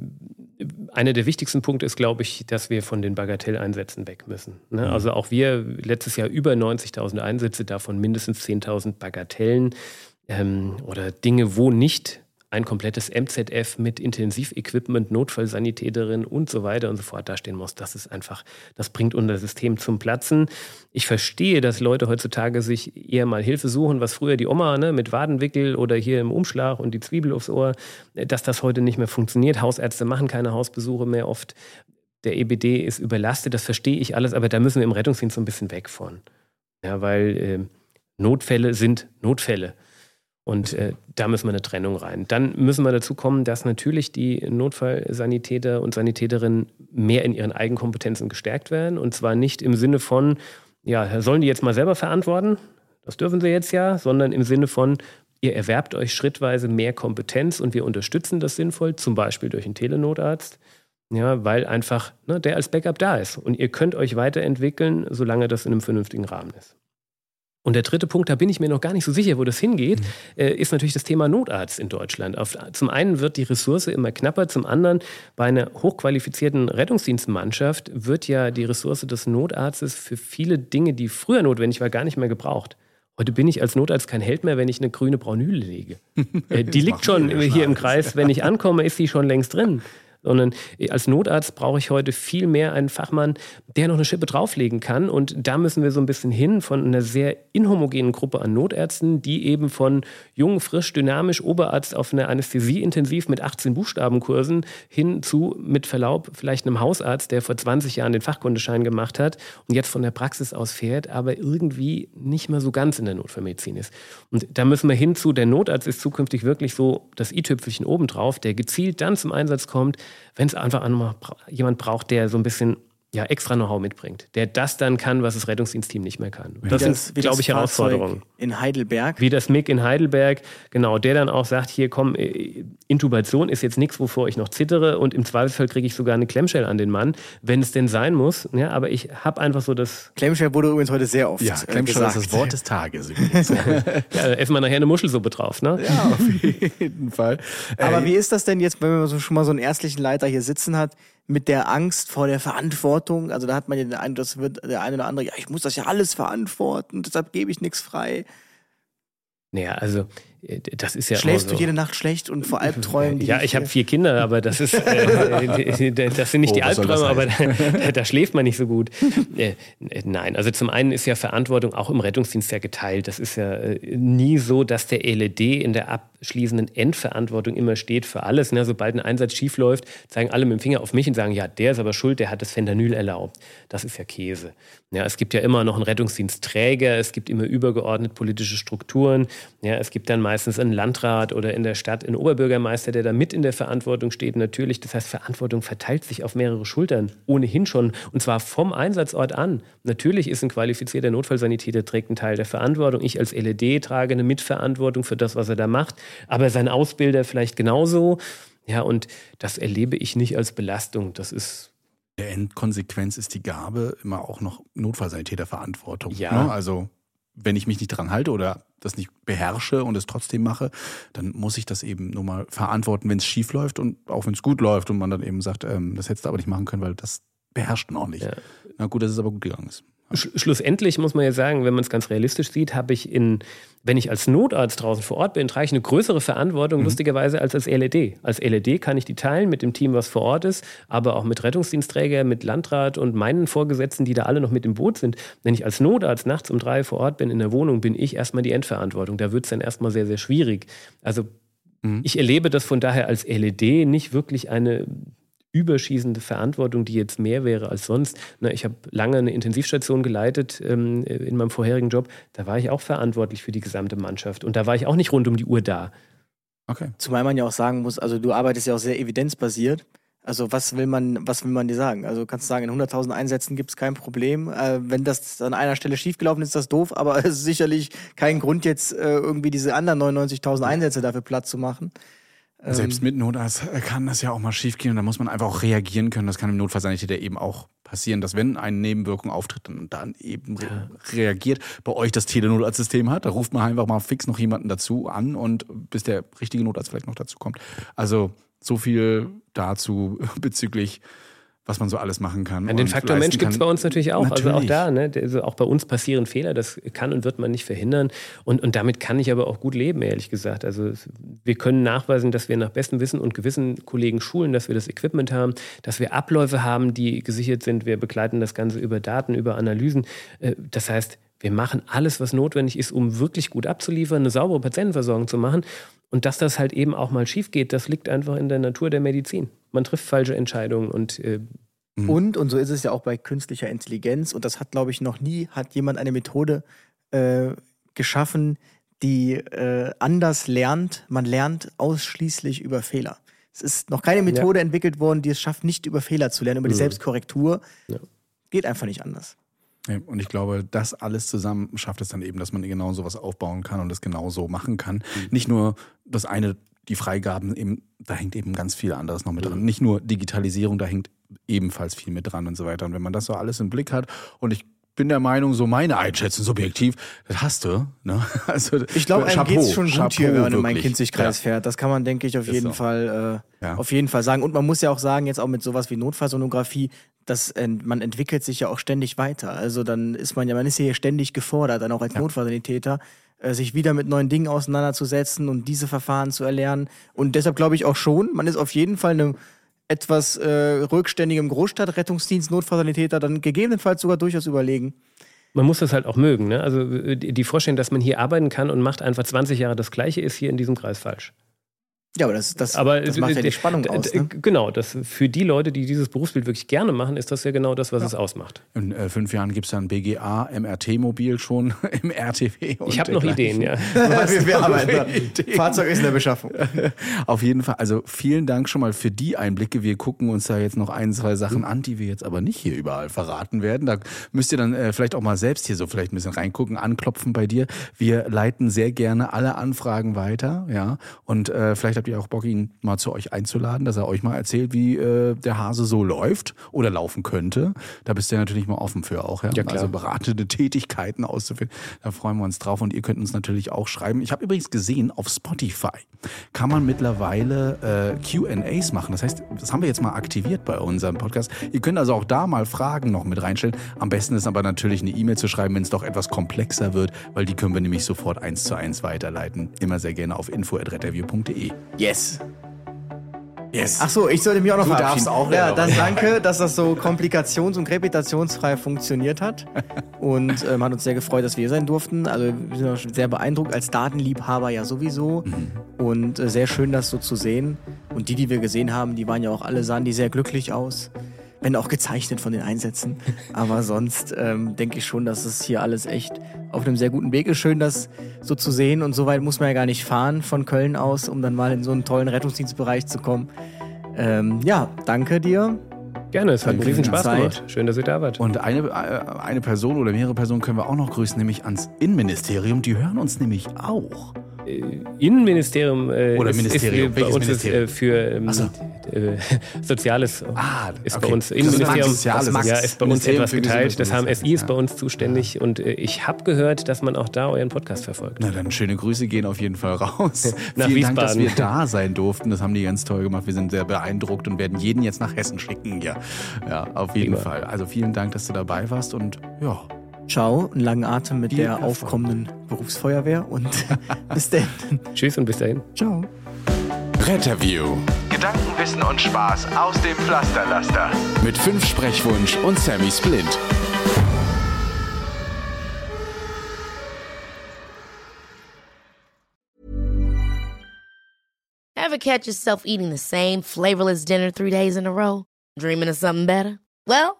Speaker 5: einer der wichtigsten Punkte ist, glaube ich, dass wir von den Bagatelleinsätzen weg müssen. Ne? Mhm. Also auch wir letztes Jahr über 90.000 Einsätze, davon mindestens 10.000 Bagatellen ähm, oder Dinge, wo nicht ein komplettes MZF mit Intensivequipment, Notfallsanitäterin und so weiter und so fort dastehen muss. Das ist einfach, das bringt unser System zum Platzen. Ich verstehe, dass Leute heutzutage sich eher mal Hilfe suchen, was früher die Oma ne, mit Wadenwickel oder hier im Umschlag und die Zwiebel aufs Ohr, dass das heute nicht mehr funktioniert. Hausärzte machen keine Hausbesuche mehr oft. Der EBD ist überlastet, das verstehe ich alles, aber da müssen wir im Rettungsdienst so ein bisschen weg von. Ja, weil äh, Notfälle sind Notfälle. Und äh, da müssen wir eine Trennung rein. Dann müssen wir dazu kommen, dass natürlich die Notfallsanitäter und Sanitäterinnen mehr in ihren Eigenkompetenzen gestärkt werden. Und zwar nicht im Sinne von, ja, sollen die jetzt mal selber verantworten? Das dürfen sie jetzt ja, sondern im Sinne von, ihr erwerbt euch schrittweise mehr Kompetenz und wir unterstützen das sinnvoll, zum Beispiel durch einen Telenotarzt. Ja, weil einfach ne, der als Backup da ist. Und ihr könnt euch weiterentwickeln, solange das in einem vernünftigen Rahmen ist. Und der dritte Punkt, da bin ich mir noch gar nicht so sicher, wo das hingeht, mhm. äh, ist natürlich das Thema Notarzt in Deutschland. Auf, zum einen wird die Ressource immer knapper, zum anderen bei einer hochqualifizierten Rettungsdienstmannschaft wird ja die Ressource des Notarztes für viele Dinge, die früher notwendig war, gar nicht mehr gebraucht. Heute bin ich als Notarzt kein Held mehr, wenn ich eine grüne Braunüle lege. Äh, die liegt schon hier im Kreis. Wenn ich ankomme, ist sie schon längst drin sondern als Notarzt brauche ich heute viel mehr einen Fachmann, der noch eine Schippe drauflegen kann. Und da müssen wir so ein bisschen hin von einer sehr inhomogenen Gruppe an Notärzten, die eben von jung, frisch, dynamisch Oberarzt auf eine Anästhesie intensiv mit 18 Buchstabenkursen hin zu, mit Verlaub, vielleicht einem Hausarzt, der vor 20 Jahren den Fachkundeschein gemacht hat und jetzt von der Praxis aus fährt, aber irgendwie nicht mehr so ganz in der Notfallmedizin ist. Und da müssen wir hin zu, der Notarzt ist zukünftig wirklich so das i-Tüpfelchen obendrauf, der gezielt dann zum Einsatz kommt, wenn es einfach jemand braucht, der so ein bisschen ja, extra Know-how mitbringt, der das dann kann, was das Rettungsdienstteam nicht mehr kann. Das,
Speaker 2: das-
Speaker 5: sind, glaube ich, Herausforderungen.
Speaker 2: In Heidelberg.
Speaker 5: Wie das MIG in Heidelberg, genau, der dann auch sagt, hier komm, äh, Intubation ist jetzt nichts, wovor ich noch zittere und im Zweifelsfall kriege ich sogar eine Klemmschelle an den Mann, wenn es denn sein muss. Ja, aber ich habe einfach so das,
Speaker 2: Klemmschell wurde übrigens heute sehr oft
Speaker 1: Ja,
Speaker 2: äh,
Speaker 1: Klemmschale ist das Wort des Tages übrigens.
Speaker 5: ja, da essen wir nachher eine Muschelsuppe drauf, ne?
Speaker 1: ja, auf jeden Fall.
Speaker 2: Aber
Speaker 1: Ey,
Speaker 2: wie ist das denn jetzt, wenn man so schon mal so einen ärztlichen Leiter hier sitzen hat, mit der Angst vor der Verantwortung? Also da hat man ja den Eindruck, das wird der eine oder andere, ja, ich muss das ja alles verantworten, deshalb gebe ich nichts frei.
Speaker 5: Naja, also das ist ja
Speaker 2: Schläfst
Speaker 5: auch
Speaker 2: du
Speaker 5: so.
Speaker 2: jede Nacht schlecht und vor Albträumen?
Speaker 5: Ja, ich habe
Speaker 2: äh,
Speaker 5: vier Kinder, aber das ist äh, das sind nicht
Speaker 1: Oh,
Speaker 5: die Albträume, aber da, da schläft man nicht so gut. Äh, nein, also zum einen ist ja Verantwortung auch im Rettungsdienst ja geteilt. Das ist ja äh, nie so, dass der LED in der abschließenden Endverantwortung immer steht für alles. Ne? Sobald ein Einsatz schief läuft, zeigen alle mit dem Finger auf mich und sagen, ja, der ist aber schuld, der hat das Fentanyl erlaubt. Das ist ja Käse. Ja, es gibt ja immer noch einen Rettungsdienstträger, es gibt immer übergeordnet politische Strukturen. Ja, es gibt dann meistens einen Landrat oder in der Stadt einen Oberbürgermeister, der da mit in der Verantwortung steht. Natürlich, das heißt, Verantwortung verteilt sich auf mehrere Schultern, ohnehin schon, und zwar vom Einsatzort an. Natürlich ist ein qualifizierter Notfallsanitäter, trägt einen Teil der Verantwortung. Ich als LED trage eine Mitverantwortung für das, was er da macht, aber sein Ausbilder vielleicht genauso. Ja, und das erlebe ich nicht als Belastung. Das ist
Speaker 1: der Endkonsequenz ist die Gabe immer auch noch Notfallsanitäterverantwortung.
Speaker 5: Ja.
Speaker 1: Ne? Also wenn ich mich nicht dran halte oder das nicht beherrsche und es trotzdem mache, dann muss ich das eben nur mal verantworten, wenn es schief läuft und auch wenn es gut läuft und man dann eben sagt, ähm, das hättest du aber nicht machen können, weil das beherrscht noch nicht.
Speaker 5: Ja.
Speaker 1: Na gut, dass es aber gut gegangen ist.
Speaker 5: Sch- Schlussendlich muss man ja sagen, wenn man es ganz realistisch sieht, habe ich in, wenn ich als Notarzt draußen vor Ort bin, trage ich eine größere Verantwortung, lustigerweise, als als LED. Als LED kann ich die teilen mit dem Team, was vor Ort ist, aber auch mit Rettungsdienstträger, mit Landrat und meinen Vorgesetzten, die da alle noch mit im Boot sind. Wenn ich als Notarzt nachts um drei vor Ort bin in der Wohnung, bin ich erstmal die Endverantwortung. Da wird es dann erstmal sehr, sehr schwierig. Also ich erlebe das von daher als LED nicht wirklich eine überschießende Verantwortung, die jetzt mehr wäre als sonst. Na, ich habe lange eine Intensivstation geleitet ähm, in meinem vorherigen Job. Da war ich auch verantwortlich für die gesamte Mannschaft. Und da war ich auch nicht rund um die Uhr da.
Speaker 1: Okay.
Speaker 2: Zumal man ja auch sagen muss, also du arbeitest ja auch sehr evidenzbasiert. Also was will man, was will man dir sagen? Also kannst du sagen, in 100.000 Einsätzen gibt es kein Problem. Äh, wenn das an einer Stelle schiefgelaufen ist, ist das doof, aber es ist sicherlich kein Grund jetzt äh, irgendwie diese anderen 99.000 Einsätze dafür platt zu machen. Ähm,
Speaker 1: Selbst mit Notarzt kann das ja auch mal schief gehen und da muss man einfach auch reagieren können. Das kann im Notfallsanitäter eben auch passieren, dass wenn eine Nebenwirkung auftritt, dann, dann eben re reagiert. Bei euch das Telenotarztsystem hat, da ruft man einfach mal fix noch jemanden dazu an und bis der richtige Notarzt vielleicht noch dazu kommt. Also so viel dazu bezüglich was man so alles machen kann.
Speaker 5: Ja, den Faktor Mensch gibt es bei uns natürlich auch. Also auch
Speaker 1: Natürlich.
Speaker 5: da, ne? also auch bei uns passieren Fehler, das kann und wird man nicht verhindern. Und, und damit kann ich aber auch gut leben, ehrlich gesagt. Also wir können nachweisen, dass wir nach bestem Wissen und Gewissen Kollegen schulen, dass wir das Equipment haben, dass wir Abläufe haben, die gesichert sind. Wir begleiten das Ganze über Daten, über Analysen. Äh, Das heißt, wir machen alles, was notwendig ist, um wirklich gut abzuliefern, eine saubere Patientenversorgung zu machen. Und dass das halt eben auch mal schief geht, das liegt einfach in der Natur der Medizin. Man trifft falsche Entscheidungen und äh,
Speaker 2: Und, und so ist es ja auch bei künstlicher Intelligenz, und das hat, glaube ich, noch nie, hat jemand eine Methode äh, geschaffen, die äh, anders lernt. Man lernt ausschließlich über Fehler. Es ist noch keine Methode entwickelt worden, die es schafft, nicht über Fehler zu lernen, über die Selbstkorrektur.
Speaker 5: Ja.
Speaker 2: Geht einfach nicht anders.
Speaker 1: Und ich glaube, das alles zusammen schafft es dann eben, dass man genau sowas aufbauen kann und das genau so machen kann. Nicht nur das eine, die Freigaben, eben, da hängt eben ganz viel anderes noch mit dran. Nicht nur Digitalisierung, da hängt ebenfalls viel mit dran und so weiter. Und wenn man das so alles im Blick hat und ich bin der Meinung, so meine Einschätzung subjektiv, das hast du. Ne? Also,
Speaker 2: Ich glaube, einem geht es schon gut
Speaker 1: Chapeau,
Speaker 2: hier, wenn man in meinen
Speaker 1: wirklich.
Speaker 2: Kinzigkreis fährt. Das kann man, denke ich, auf
Speaker 1: Ist
Speaker 2: jeden
Speaker 1: so.
Speaker 2: Fall, äh,
Speaker 1: Ja.
Speaker 2: auf jeden Fall sagen. Und man muss ja auch sagen, jetzt auch mit sowas wie Notfallsonographie, dass man entwickelt sich ja auch ständig weiter. Also dann ist man ja, man ist ja hier ständig gefordert, dann auch als Notfallsanitäter, äh, sich wieder mit neuen Dingen auseinanderzusetzen und diese Verfahren zu erlernen. Und deshalb glaube ich auch schon, man ist auf jeden Fall eine etwas äh, rückständigem Großstadtrettungsdienst, Notfallsanitäter, dann gegebenenfalls sogar durchaus überlegen.
Speaker 5: man muss das halt auch mögen. Ne? Also äh, die die Vorstellung, dass man hier arbeiten kann und macht einfach 20 Jahre das Gleiche, ist hier in diesem Kreis falsch.
Speaker 2: Ja, aber das, das,
Speaker 5: Aber
Speaker 2: das macht ja die Spannung aus. Ne?
Speaker 5: Genau, das für die Leute, die dieses Berufsbild wirklich gerne machen, ist das ja genau das, was es ausmacht.
Speaker 1: In äh, fünf Jahren gibt es dann BGA, MRT-Mobil schon im RTW. und
Speaker 5: Ich habe noch. Ideen, ja.
Speaker 2: wir, wir arbeiten. Fahrzeug ist in der Beschaffung.
Speaker 1: Auf jeden Fall. Also vielen Dank schon mal für die Einblicke. Wir gucken uns da jetzt noch ein, zwei Sachen an, die wir jetzt aber nicht hier überall verraten werden. Da müsst ihr dann äh, vielleicht auch mal selbst hier so vielleicht ein bisschen reingucken, anklopfen bei dir. Wir leiten sehr gerne alle Anfragen weiter, ja. Und äh, vielleicht habt ihr auch Bock, ihn mal zu euch einzuladen, dass er euch mal erzählt, wie äh, der Hase so läuft oder laufen könnte. Da bist du ja natürlich mal offen für auch, ja.
Speaker 5: Ja, klar.
Speaker 1: Also beratende Tätigkeiten auszuführen. Da freuen wir uns drauf und ihr könnt uns natürlich auch schreiben. Ich habe übrigens gesehen, auf Spotify kann man mittlerweile äh, QAs machen. Das heißt, das haben wir jetzt mal aktiviert bei unserem Podcast. Ihr könnt also auch da mal Fragen noch mit reinstellen. Am besten ist aber natürlich eine E-Mail zu schreiben, wenn es doch etwas komplexer wird, weil die können wir nämlich sofort eins zu eins weiterleiten. Immer sehr gerne auf info.retterview.de.
Speaker 2: Yes.
Speaker 1: Yes.
Speaker 2: Ach so, ich sollte mich auch noch
Speaker 1: Du
Speaker 2: verabschieden.
Speaker 1: darfst auch,
Speaker 2: ja,
Speaker 1: ja.
Speaker 2: dann danke, dass das so komplikations- und gravitationsfrei funktioniert hat. Und ähm, hat uns sehr gefreut, dass wir hier sein durften. Also wir sind auch schon sehr beeindruckt, als Datenliebhaber ja sowieso. Und äh, sehr schön, das so zu sehen. Und die, die wir gesehen haben, die waren ja auch alle, sahen die sehr glücklich aus. Wenn auch gezeichnet von den Einsätzen. Aber sonst ähm, denke ich schon, dass es hier alles echt auf einem sehr guten Weg ist. Schön, das so zu sehen. Und so weit muss man ja gar nicht fahren von Köln aus, um dann mal in so einen tollen Rettungsdienstbereich zu kommen. Ähm, ja, danke dir.
Speaker 5: Gerne, es hat einen riesen Spaß gemacht. Schön, dass ihr da wart.
Speaker 1: Und eine, äh, eine Person oder mehrere Personen können wir auch noch grüßen, nämlich ans Innenministerium. Die hören uns nämlich auch.
Speaker 5: Innenministerium äh,
Speaker 1: Oder
Speaker 5: ist,
Speaker 1: Ministerium.
Speaker 5: ist, äh,
Speaker 1: Welches
Speaker 5: uns ist äh, für ähm,
Speaker 1: so.
Speaker 5: äh, Soziales
Speaker 1: Ah,
Speaker 5: ist
Speaker 1: okay.
Speaker 5: bei uns
Speaker 1: Das ist
Speaker 5: Innenministerium
Speaker 1: Soziales.
Speaker 5: ja, ist bei uns
Speaker 1: Ministerium
Speaker 5: etwas geteilt. Das HMSI ist bei
Speaker 1: Ja.
Speaker 5: uns zuständig und äh, ich habe gehört, dass man auch da euren Podcast verfolgt.
Speaker 1: Na dann schöne Grüße gehen auf jeden Fall raus.
Speaker 5: Nach
Speaker 1: Vielen Dank, dass
Speaker 5: Wiesbaden.
Speaker 1: wir da sein durften. Das haben die ganz toll gemacht. Wir sind sehr beeindruckt und werden jeden jetzt nach Hessen schicken. Ja, ja auf jeden
Speaker 5: Prima.
Speaker 1: Fall. Also vielen Dank, dass du dabei warst und ja.
Speaker 2: Ciao, einen langen Atem mit
Speaker 1: Viel
Speaker 2: der
Speaker 1: Erfolg.
Speaker 2: aufkommenden Berufsfeuerwehr und bis dann.
Speaker 5: Tschüss und bis dahin.
Speaker 2: Ciao.
Speaker 4: Retterview. Gedanken, Wissen und Spaß aus dem Pflasterlaster. Mit fünf Sprechwunsch und Sammy Splint.
Speaker 3: Ever catch yourself eating the same flavorless dinner three days in a row? Dreaming of something better? Well,